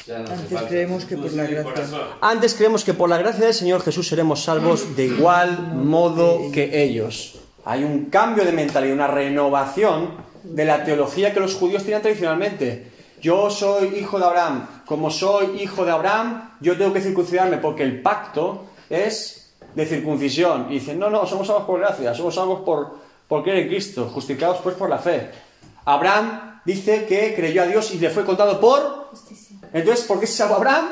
No Antes creemos que por la gracia. Antes creemos que por la gracia del Señor Jesús seremos salvos de igual modo que ellos. Hay un cambio de mentalidad, una renovación de la teología que los judíos tenían tradicionalmente. Yo soy hijo de Abraham. Como soy hijo de Abraham, yo tengo que circuncidarme porque el pacto es de circuncisión. Y dicen, no, no, somos salvos por gracia, somos salvos por, por creer en Cristo, justificados pues por la fe. Abraham dice que creyó a Dios y le fue contado por... Justicia. Entonces, ¿por qué se salvó Abraham?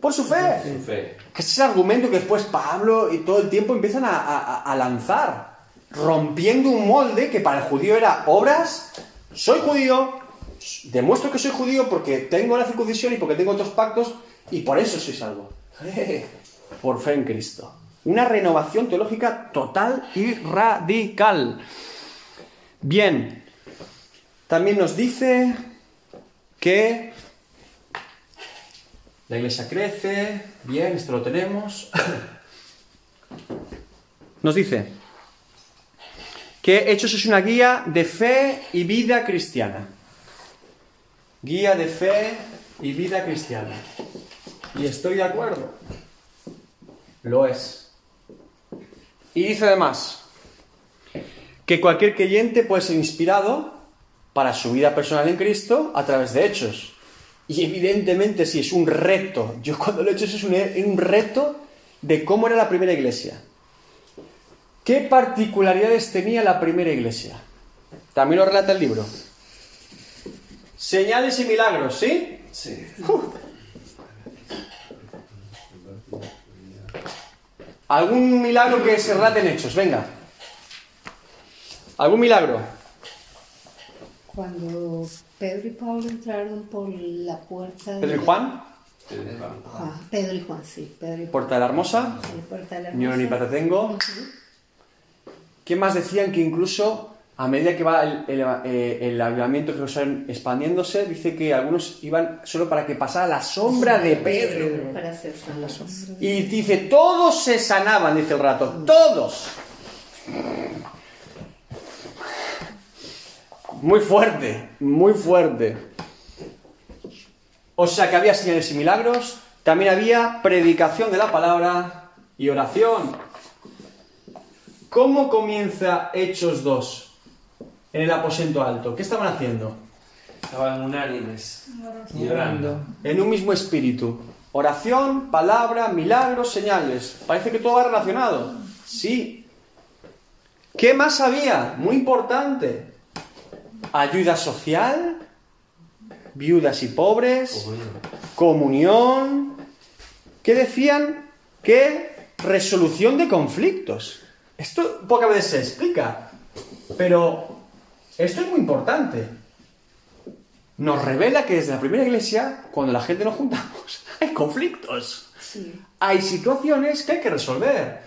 Por su fe. Su fe. Que es ese argumento que después Pablo y todo el tiempo empiezan a, a- a lanzar, rompiendo un molde que para el judío era obras, soy judío, demuestro que soy judío porque tengo la circuncisión y porque tengo otros pactos y por eso soy salvo. (laughs) Por fe en Cristo. Una renovación teológica total y radical. Bien, también nos dice que la iglesia crece, bien, esto lo tenemos. (coughs) Nos dice que Hechos es una guía de fe y vida cristiana. Guía de fe y vida cristiana. Y estoy de acuerdo. Lo es. Y dice además que cualquier creyente puede ser inspirado para su vida personal en Cristo a través de hechos. Y evidentemente si es un reto, yo cuando lo he hecho eso es un, un reto de cómo era la primera iglesia. ¿Qué particularidades tenía la primera iglesia? También lo relata el libro. Señales y milagros, ¿sí? Sí. ¿Algún milagro que se relate en hechos? Venga. ¿Algún milagro? Cuando Pedro y Pablo entraron por la puerta de... ¿Pedro y Juan? Ah, Pedro y Juan, sí. Pedro y Juan. Puerta de la Hermosa. Sí, puerta de la Ni oro ni hermosa. plata tengo. ¿Qué más decían que incluso a medida que va el, el, eh, el avivamiento Jerusalén expandiéndose, dice que algunos iban solo para que pasara la sombra de Pedro? Para hacer sanados. Y dice, todos se sanaban, dice el rato, todos. Muy fuerte, muy fuerte. O sea que había señales y milagros, también había predicación de la palabra y oración. ¿Cómo comienza Hechos 2 en el aposento alto? ¿Qué estaban haciendo? Estaban unánimes y orando. En un mismo espíritu. Oración, palabra, milagros, señales. Parece que todo va relacionado. Sí. ¿Qué más había? Muy importante. Ayuda social, viudas y pobres, Comunión. comunión. ¿Qué decían? Que resolución de conflictos. Esto pocas veces se explica, pero esto es muy importante. Nos revela que desde la primera iglesia, cuando la gente nos juntamos, (laughs) hay conflictos. Sí. Hay situaciones que hay que resolver.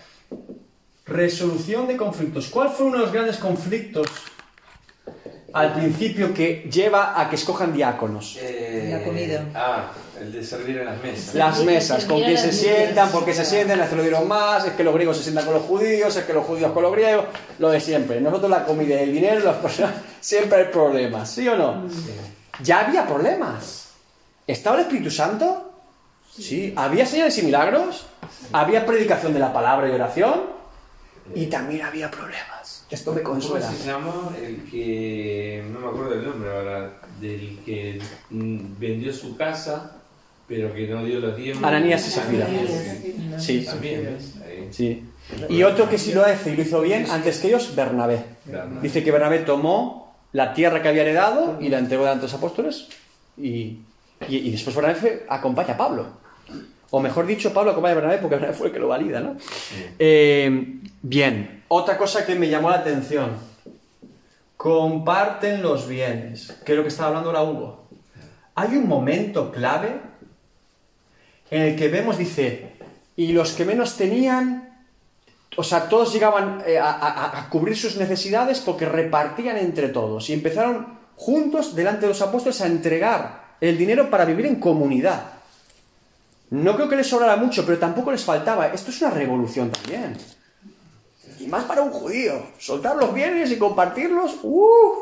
Resolución de conflictos. ¿Cuál fue uno de los grandes conflictos al principio que lleva a que escojan diáconos? Eh, La comida. Ah, el de servir en las mesas. Las Sí, mesas, con quién se sientan, por qué se sientan, las que lo dieron más, es que los griegos se sientan con los judíos, es que los judíos con los griegos, lo de siempre. Nosotros la comida y el dinero, las personas, (laughs) siempre hay problemas, ¿sí o no? Ya había problemas. ¿Estaba el Espíritu Santo? Sí. ¿Había señales y milagros? ¿Había predicación de la palabra y oración? Y también había problemas. Esto me ¿Cómo consuela. se llama el que, no me acuerdo el nombre ahora, del que mm, vendió su casa, pero que no dio los diezmos? Ananías y. Ananías. Sí, También, sí. Y otro que sí lo hace y lo hizo bien antes que ellos, Bernabé. Bernabé. Dice que Bernabé tomó la tierra que había heredado y la entregó delante de los apóstoles y, y, y después Bernabé fue- acompaña a Pablo. O mejor dicho, Pablo acompaña a Bernabé porque Bernabé fue el que lo valida, ¿no? Eh, bien, otra cosa que me llamó la atención. Comparten los bienes, que es lo que estaba hablando ahora Hugo. Hay un momento clave en el que vemos, dice, y los que menos tenían o sea, todos llegaban eh, a, cubrir sus necesidades porque repartían entre todos y empezaron juntos delante de los apóstoles a entregar el dinero para vivir en comunidad. No creo que les sobrara mucho, pero tampoco les faltaba. Esto es una revolución también. Y más para un judío. Soltar los bienes y compartirlos. ¡Uh!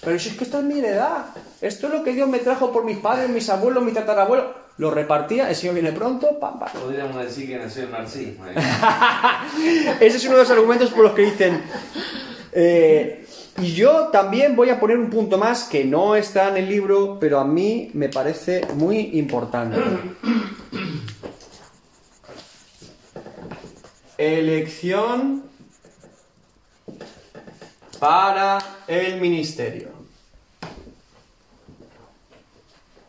Pero si es que esta es mi heredad. Esto es lo que Dios me trajo por mis padres, mis abuelos, mis tatarabuelos. Lo repartía, el Señor viene pronto, pam, pam. Podríamos decir que nació el marxismo. ¿eh? (laughs) Ese es uno de los argumentos por los que dicen. eh, y yo también voy a poner un punto más que no está en el libro, pero a mí me parece muy importante. Elección para el ministerio.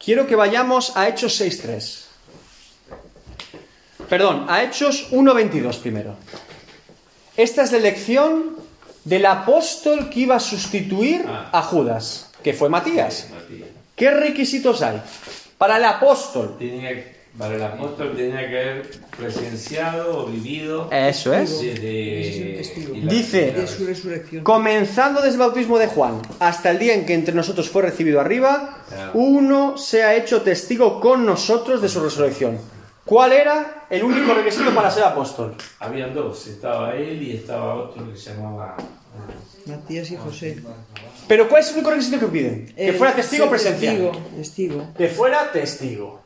Quiero que vayamos a Hechos 6.3. Perdón, a Hechos 1.22 primero. Esta es la elección del apóstol que iba a sustituir Ah. a Judas, que fue Matías. ¿Qué requisitos hay para el apóstol? Tenía, para el apóstol tenía que haber presenciado o vivido Eso es. desde Dice- de. Comenzando desde el bautismo de Juan hasta el día en que entre nosotros fue recibido arriba, Claro. uno se ha hecho testigo con nosotros de su resurrección. ¿Cuál era el único requisito para ser apóstol? Habían dos, estaba él y estaba otro que se llamaba... Matías y José. Pero ¿cuál es el único requisito que piden? Que Eh, fuera testigo presencial. Testigo, testigo. que fuera testigo.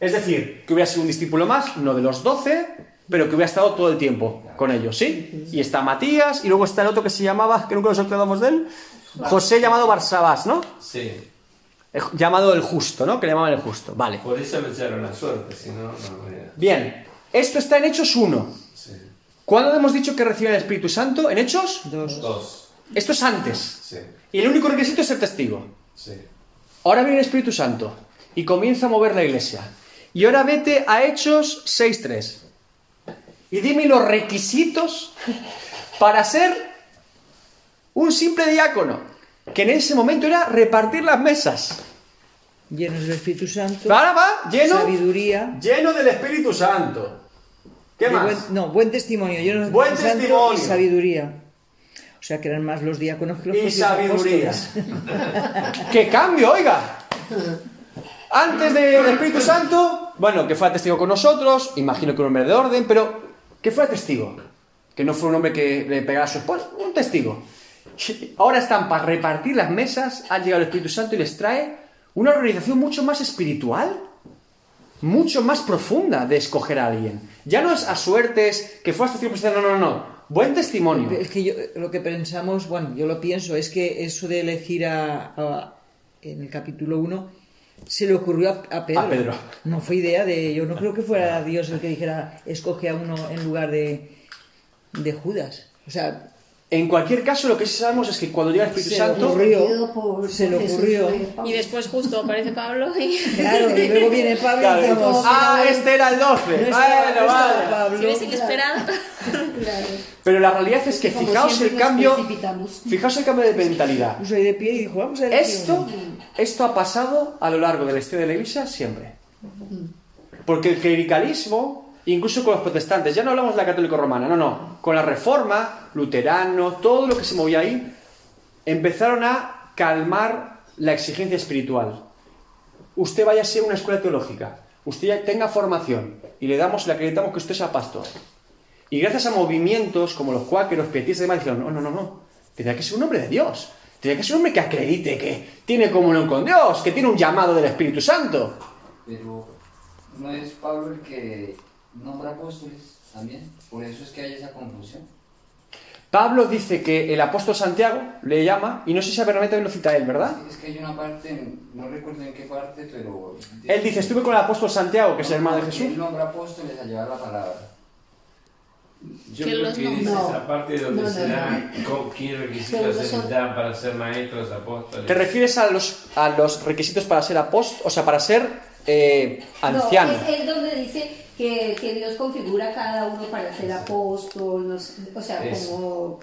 Es decir, que hubiera sido un discípulo más, no de los doce, pero que hubiera estado todo el tiempo con ellos, ¿sí? Y está Matías, y luego está el otro que se llamaba, que nunca nos acordamos de él, José llamado Barsabás, ¿no? Sí, Llamado el justo, ¿no? Que le llamaban el justo. Vale. por eso le echaron la suerte, si no, no. Bien, esto está en Hechos 1. Sí. ¿Cuándo hemos dicho que reciben el Espíritu Santo? ¿En Hechos? Dos. Dos. Esto es antes. Sí, Y el único requisito es ser testigo. sí. Ahora viene el Espíritu Santo y comienza a mover la iglesia. Y ahora vete a Hechos 6.3. Y dime los requisitos para ser un simple diácono. Que en ese momento era repartir las mesas. Llenos del Espíritu Santo. Ahora va lleno, Sabiduría. lleno del Espíritu Santo. ¿Qué más? buen- no, buen testimonio. Llenos del Buen Espíritu Santo testimonio. Y sabiduría. O sea que eran más los diáconos que los Y sabiduría. (laughs) ¡Qué cambio, oiga! Antes de- del Espíritu Santo, bueno, que fuera testigo con nosotros, imagino que un hombre de orden, pero que fuera testigo. Que no fue un hombre que le pegara a su esposa, un testigo. Ahora están para repartir las mesas, ha llegado el Espíritu Santo y les trae una organización mucho más espiritual, mucho más profunda de escoger a alguien. Ya no es a suertes, que fuera testigo presencial, no, no, no. Buen testimonio. Es que yo, lo que pensamos, bueno, yo lo pienso, es que eso de elegir a, a- en el capítulo 1 se le ocurrió a, a Pedro. A Pedro. No fue idea de, yo no creo que fuera Dios el que dijera, escoge a uno en lugar de, de Judas. O sea, En cualquier caso, lo que sí sabemos es que cuando llega el Espíritu Se le Santo, ocurrió. Por- se le ocurrió. Pablo. Y después justo aparece Pablo y... (laughs) Claro, y luego viene Pablo Claro, y decimos, ah, este era el 12. no bueno, estaba, no estaba vale. Pablo. Si hubiese esperado... Claro. Pero la realidad es que Como fijaos el cambio, fijaos el cambio de mentalidad. De pie y dijo, vamos a ver. Esto, esto ha pasado a lo largo de la historia de la Iglesia siempre. Porque el clericalismo, incluso con los protestantes, ya no hablamos de la católico romana, no, no, con la reforma, luterano, todo lo que se movía ahí, empezaron a calmar la exigencia espiritual. Usted vaya a ser una escuela teológica, usted ya tenga formación y le damos, le acreditamos que usted sea pastor. Y gracias a movimientos como los cuáqueros, pietistas y demás, dijeron, no, no, no, no, tendría que ser un hombre de Dios. Tendría que ser un hombre que acredite que tiene comunión con Dios, que tiene un llamado del Espíritu Santo. Pero no es Pablo el que nombra apóstoles también. Por eso es que hay esa confusión. Pablo dice que el apóstol Santiago le llama, y no sé si Bernabé también lo cita él, ¿verdad? Es que hay una parte, no recuerdo en qué parte, pero... Él dice, estuve con el apóstol Santiago, que es el hermano de Jesús. Él nombra apóstoles a llevar la palabra. Yo Que creo los que no- dice no. esa parte donde No, no, se da no. con- qué requisitos se son- necesitan para ser maestros, apóstoles. ¿Te refieres a los, a los requisitos para ser apóstol, o sea, para ser eh, anciano? No, es, es donde dice que, que Dios configura a cada uno para ser apóstol, no sé, o sea, Eso. como...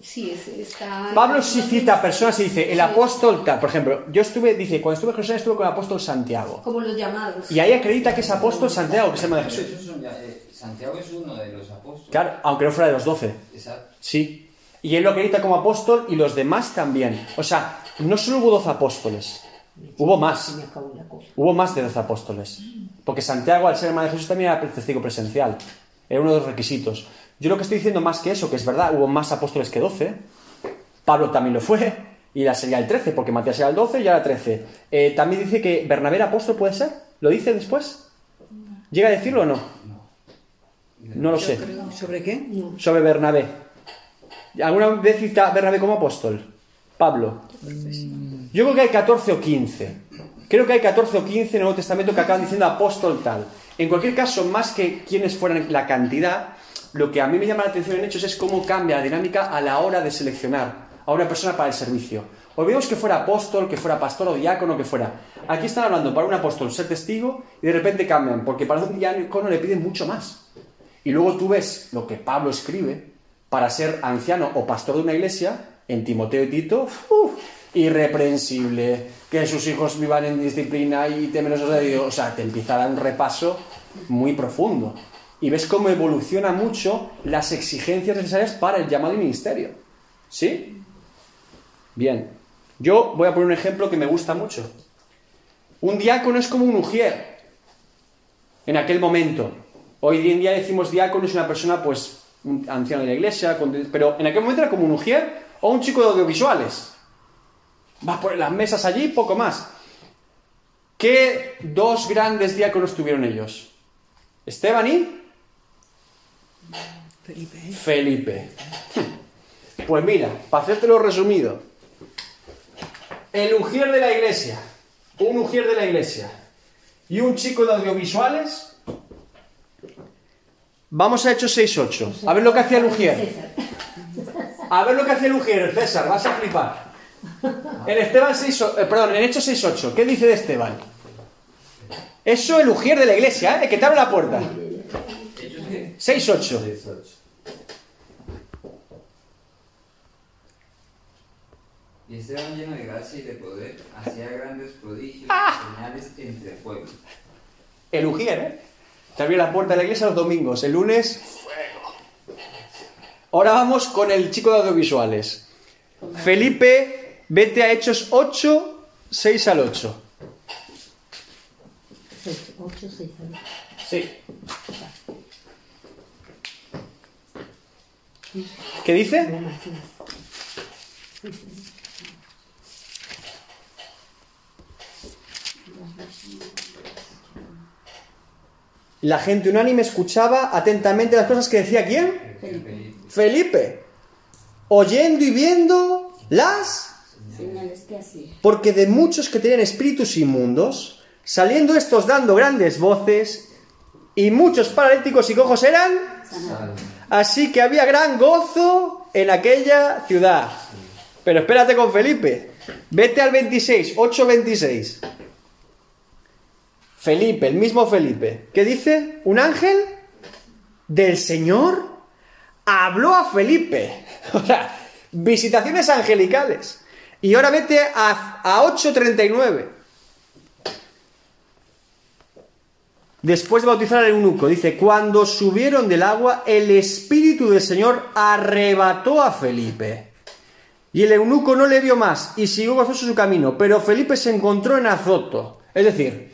Sí, es- está... Pablo sí cita a personas y dice, el Sí. apóstol tal. Por ejemplo, yo estuve, dice, cuando estuve en Jerusalén estuve con el apóstol Santiago. Como los llamados. Y ahí acredita que es apóstol Santiago, que es el hermano de Jesús. Santiago es uno de los apóstoles. Claro, aunque no fuera de los doce. Exacto. Sí. Y él lo acredita como apóstol y los demás también. O sea, no solo hubo doce apóstoles, hubo más. Hubo más de 12 apóstoles. Porque Santiago, al ser hermano de Jesús, también era testigo presencial. Era uno de los requisitos. Yo lo que estoy diciendo más que eso, que es verdad, hubo más apóstoles que 12. Pablo también lo fue. Y la sería el 13, porque Matías era el 12 y ahora 13. Eh, también dice que Bernabé era apóstol, ¿puede ser? ¿Lo dice después? ¿Llega a decirlo o no? No lo sé. ¿Sobre qué? Sobre Bernabé. ¿Alguna vez cita a Bernabé como apóstol? Pablo. Yo creo que hay 14 o 15. Creo que hay 14 o 15 en el Nuevo Testamento que acaban diciendo apóstol tal. En cualquier caso, más que quienes fueran la cantidad, lo que a mí me llama la atención en Hechos es cómo cambia la dinámica a la hora de seleccionar a una persona para el servicio. Olvidemos que fuera apóstol, que fuera pastor o diácono, que fuera. Aquí están hablando para un apóstol ser testigo y de repente cambian, porque para un diácono le piden mucho más. Y luego tú ves lo que Pablo escribe para ser anciano o pastor de una iglesia en Timoteo y Tito, irreprensible, que sus hijos vivan en disciplina y temerosos de Dios. O sea, te empieza a dar un repaso muy profundo. Y ves cómo evoluciona mucho las exigencias necesarias para el llamado ministerio. ¿Sí? Bien. Yo voy a poner un ejemplo que me gusta mucho. Un diácono es como un ujier en aquel momento. Hoy en día decimos diácono es una persona, pues, un anciano de la iglesia, pero en aquel momento era como un ujier o un chico de audiovisuales. Va por las mesas allí, poco más. ¿Qué dos grandes diáconos tuvieron ellos? Esteban y Felipe. Felipe. Pues mira, para hacértelo resumido, el ujier de la iglesia, un ujier de la iglesia y un chico de audiovisuales, vamos a Hechos 6.8. A ver lo que hacía. César. A ver lo que hacía el ujier, César, vas a flipar. En Esteban 6, eh, perdón, en Hechos 6.8, ¿qué dice de Esteban? Eso el ujier de la iglesia, ¿eh? El que te abre la puerta. ¿Ellos qué? 6.8. 18. Y Esteban lleno de gracia y de poder, hacía grandes prodigios, Ah. señales entre el pueblo. El Ujier, ¿eh? Te abrió la puerta de la iglesia los domingos. El lunes, fuego. Ahora vamos con el chico de audiovisuales. Felipe, vete a Hechos 8, 6 al 8. Seis, ocho, seis, ocho. Sí. ¿Qué dice? No más, más. La gente unánime escuchaba atentamente las cosas que decía quién? Felipe. Felipe. Oyendo y viendo las Señales que hacía. Porque de muchos que tenían espíritus inmundos, saliendo estos dando grandes voces, y muchos paralíticos y cojos eran, así que había gran gozo en aquella ciudad. Pero espérate con Felipe. Vete al 26, 8.26. Felipe, el mismo Felipe. ¿Qué dice? Un ángel del Señor habló a Felipe. (laughs) O sea, visitaciones angelicales. Y ahora vete a, a 8.39. Después de bautizar al eunuco, dice, cuando subieron del agua, el Espíritu del Señor arrebató a Felipe. Y el eunuco no le vio más y siguió gozoso su camino, pero Felipe se encontró en Azoto. Es decir,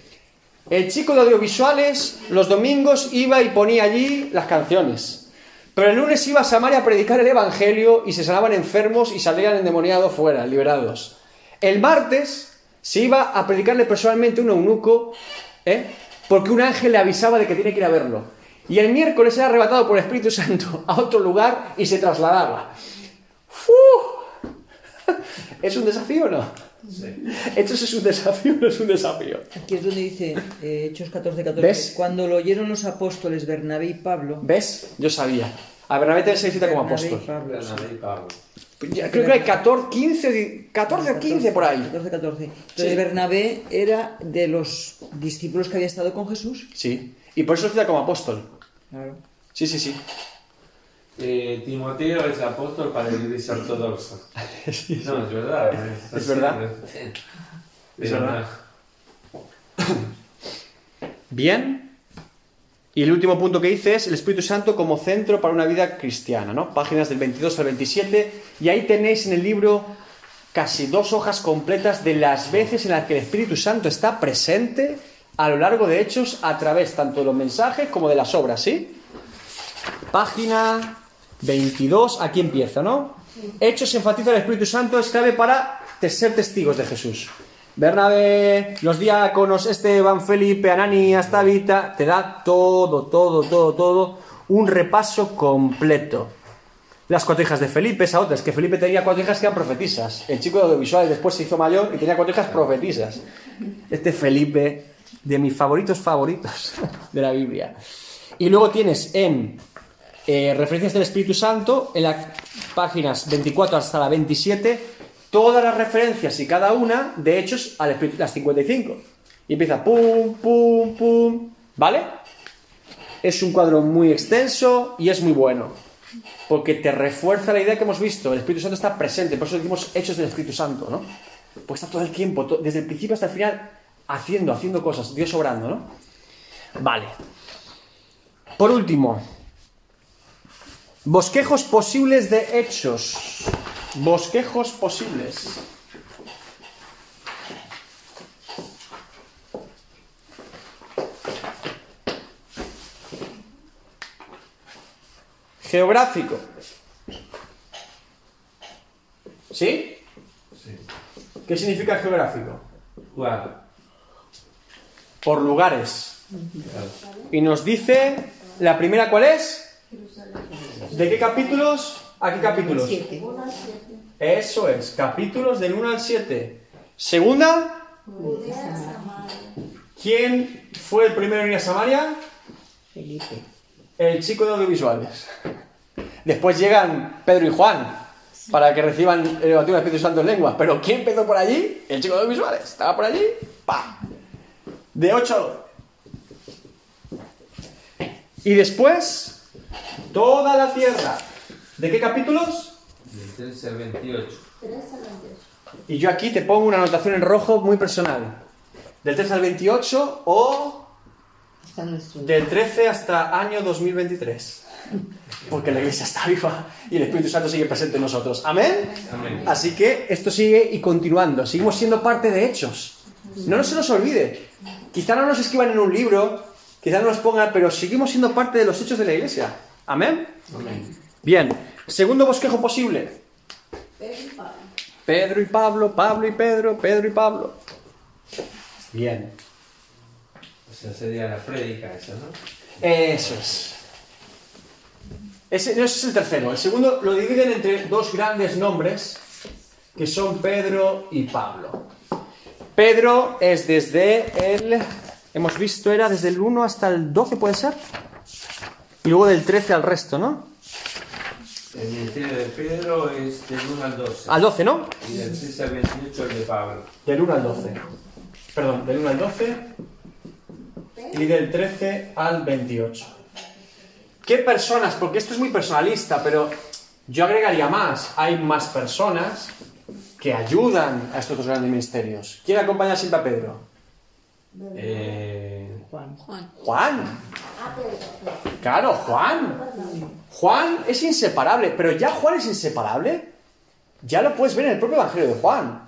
el chico de audiovisuales los domingos iba y ponía allí las canciones. Pero el lunes iba a Samaria a predicar el Evangelio y se sanaban enfermos y salían endemoniados fuera, liberados. El martes se iba a predicarle personalmente un eunuco, ¿eh? porque un ángel le avisaba de que tiene que ir a verlo. Y el miércoles era arrebatado por el Espíritu Santo a otro lugar y se trasladaba. ¡Fu! (laughs) ¿Es un desafío o no? Esto es un desafío, no es un desafío. Aquí es donde dice eh, Hechos 14, 14. ¿Ves? Cuando lo oyeron los apóstoles Bernabé y Pablo. ¿Ves? Yo sabía. A Bernabé también se le cita como Bernabé y apóstol. Pablo, sí. Bernabé y Pablo. Ya, Creo que hay 14, 15, di- 14 o 15 por ahí. 14, 14. Entonces Sí. Bernabé era de los discípulos que había estado con Jesús. Sí. Y por eso lo cita como apóstol. Claro. Sí, sí, sí. Eh, Timoteo es apóstol para la iglesia ortodoxa. No, es verdad. Es, Es verdad. Es verdad. Bien. Y el último punto que dice es el Espíritu Santo como centro para una vida cristiana, ¿no? Páginas del 22 al 27. Y ahí tenéis en el libro casi dos hojas completas de las veces en las que el Espíritu Santo está presente a lo largo de Hechos a través tanto de los mensajes como de las obras, ¿sí? Página 22, aquí empieza, ¿no? Hechos enfatiza el Espíritu Santo es clave para ser testigos de Jesús. Bernabé, los diáconos, Esteban, Felipe, Ananías, Tabita, te da todo, todo, todo, todo, un repaso completo. Las cuatro hijas de Felipe, esa otra, es que Felipe tenía cuatro hijas que eran profetisas. El chico de audiovisuales después se hizo mayor y tenía cuatro hijas profetisas. Este Felipe, de mis favoritos favoritos (laughs) de la Biblia. Y luego tienes en eh, referencias del Espíritu Santo, en las páginas 24 hasta la 27, todas las referencias y cada una de hechos al Espíritu, las 55. Y empieza pum, pum, pum. ¿Vale? Es un cuadro muy extenso y es muy bueno. Porque te refuerza la idea que hemos visto. El Espíritu Santo está presente. Por eso decimos hechos del Espíritu Santo, ¿no? Pues está todo el tiempo, desde el principio hasta el final, haciendo, haciendo cosas. Dios obrando, ¿no? Vale. Por último, bosquejos posibles de hechos. Bosquejos posibles. Geográfico. ¿Sí? ¿Qué significa geográfico? Por lugares. Y nos dice, la primera cuál es? ¿De qué capítulos? ¿A qué capítulos? Eso es, capítulos del 1 al 7. Segunda, ¿quién fue el primero en ir a Samaria? Felipe. El chico de audiovisuales. Después llegan Pedro y Juan para que reciban el bautismo del Espíritu Santo en lenguas. Pero ¿quién empezó por allí? El chico de audiovisuales. Estaba por allí, ¡pa! De 8 a 12. Y después, toda la tierra. ¿De qué capítulos? Del 13 al 28. Y yo aquí te pongo una anotación en rojo muy personal. Del 13 al 28 o del 13 hasta año 2023. Porque la iglesia está viva y el Espíritu Santo sigue presente en nosotros. Amén. Amén. Así que esto sigue y continuando. Seguimos siendo parte de hechos. No se nos olvide. Quizá no nos escriban en un libro, quizá no nos pongan, pero seguimos siendo parte de los hechos de la iglesia. Amén. Amén. Bien. Segundo bosquejo posible. Pedro y Pablo, Pablo y Pedro, Pedro y Pablo. Bien. O sea, sería la prédica esa, ¿no? Eso es. Ese, no, ese es el tercero. El segundo lo dividen entre dos grandes nombres que son Pedro y Pablo. Pedro es desde el. Hemos visto, era desde el 1 hasta el 12, ¿puede ser? Y luego del 13 al resto, ¿no? El ministerio de Pedro es del 1 al 12. Al 12, ¿no? Y del 13 al 28 el de Pablo. Del 1 al 12. Perdón, del 1 al 12 y del 13 al 28. ¿Qué personas? Porque esto es muy personalista, pero yo agregaría más. Hay más personas que ayudan a estos dos grandes ministerios. ¿Quién acompaña siempre a Pedro? Eh, Juan. Juan. Juan. Claro, Juan. Juan es inseparable, pero ya Juan es inseparable. Ya lo puedes ver en el propio Evangelio de Juan.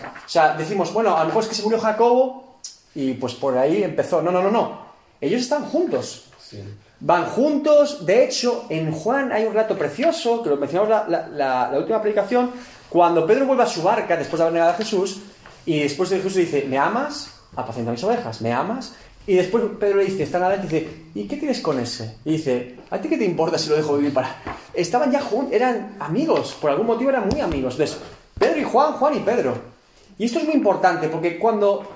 O sea, decimos, bueno, a lo mejor es que se murió Jacobo y pues por ahí empezó. No, no, no, no. Ellos están juntos. sí. Van juntos. De hecho, en Juan hay un relato precioso, que lo mencionamos la, la- la- la última predicación, cuando Pedro vuelve a su barca después de haber negado a Jesús, y después de Jesús dice, ¿me amas? Apacienta mis ovejas, ¿me amas? Y después Pedro le dice, está nada, y dice, ¿y qué tienes con ese? Y dice, ¿a ti qué te importa si lo dejo vivir para...? Estaban ya juntos, eran amigos, por algún motivo eran muy amigos. Entonces, Pedro y Juan, Juan y Pedro. Y esto es muy importante, porque cuando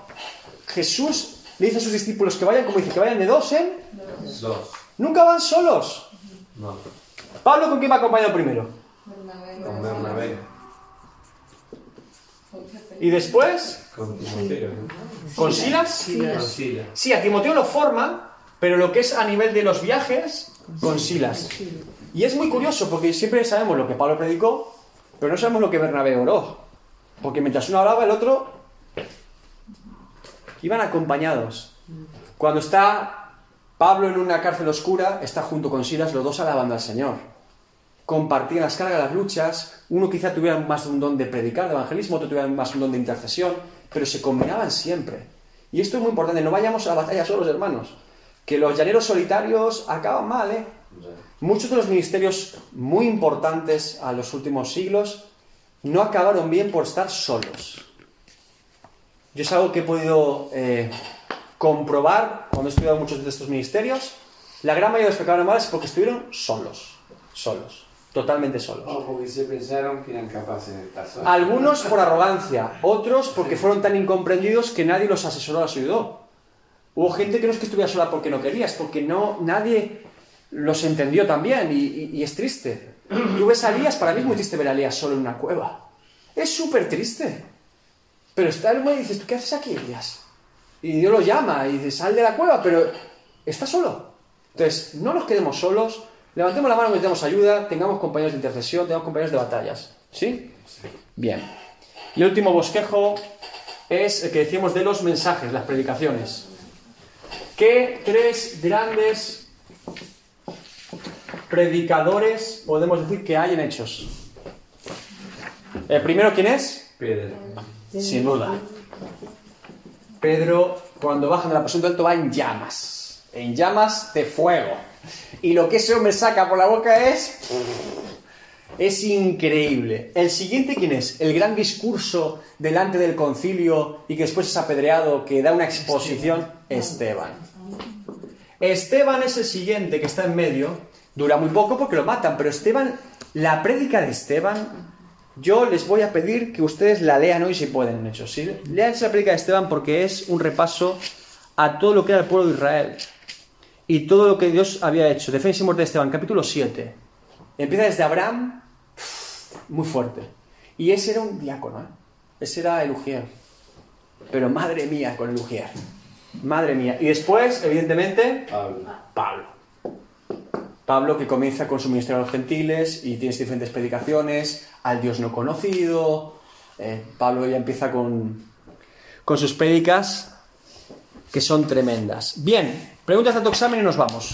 Jesús le dice a sus discípulos que vayan, como dice, que vayan de dos en... Dos. Nunca van solos. No. Pablo, ¿con quién va acompañado primero? Con Bernabé. Y después, Con Timoteo. ¿no? con Silas. Con Sila. Sí, a Timoteo lo forma, pero lo que es a nivel de los viajes, con Silas. Y es muy curioso porque siempre sabemos lo que Pablo predicó, pero no sabemos lo que Bernabé oró. Porque mientras uno hablaba, el otro iban acompañados. Cuando está Pablo en una cárcel oscura, está junto con Silas, los dos alabando al Señor. Compartían las cargas, las luchas. Uno quizá tuviera más un don de predicar, de evangelismo, otro tuviera más un don de intercesión, pero se combinaban siempre. Y esto es muy importante, no vayamos a la batalla solos, hermanos. Que los llaneros solitarios acaban mal, ¿eh? Muchos de los ministerios muy importantes a los últimos siglos no acabaron bien por estar solos. Yo es algo que he podido eh, comprobar cuando he estudiado muchos de estos ministerios. La gran mayoría de los que acabaron mal es porque estuvieron solos. Solos. Totalmente solos. O porque se pensaron que eran capaces de estar solos. Algunos por arrogancia, otros porque fueron tan incomprendidos que nadie los asesoró, los ayudó. Hubo gente que no es que estuviera sola porque no querías, porque no, nadie los entendió también y, y- y es triste. Tú ves a Elías, para mí es muy triste ver a Elías solo en una cueva. Es súper triste. Pero está el hombre y dices, ¿tú qué haces aquí, Elías? Y Dios lo llama y dice, sal de la cueva, pero está solo. Entonces, no nos quedemos solos, levantemos la mano, necesitamos ayuda, tengamos compañeros de intercesión, tengamos compañeros de batallas. ¿Sí? Bien. Y el último bosquejo es el que decíamos de los mensajes, las predicaciones. ¿Qué tres grandes predicadores podemos decir que hay en Hechos? El primero, ¿quién es? Pedro. Sin duda. Pedro, cuando bajan del aposento alto, va en llamas. En llamas de fuego. Y lo que ese hombre saca por la boca es. Es increíble. El siguiente, ¿quién es? El gran discurso delante del concilio y que después es apedreado, que da una exposición. Esteban. Esteban es el siguiente que está en medio. Dura muy poco porque lo matan, pero Esteban, la prédica de Esteban, yo les voy a pedir que ustedes la lean hoy si pueden, en hecho. ¿sí? Lean esa prédica de Esteban porque es un repaso a todo lo que era el pueblo de Israel y todo lo que Dios había hecho. Defensa y muerte de Esteban, capítulo 7. Empieza desde Abraham, muy fuerte. Y ese era un diácono, ¿eh? Ese era el Ujier. Pero madre mía con el Ujier. Madre mía. Y después, evidentemente, Pablo. Pablo. Pablo que comienza con su ministerio a los gentiles y tiene diferentes predicaciones al Dios no conocido. Eh, Pablo ya empieza con, con sus prédicas que son tremendas. Bien, preguntas de examen y nos vamos.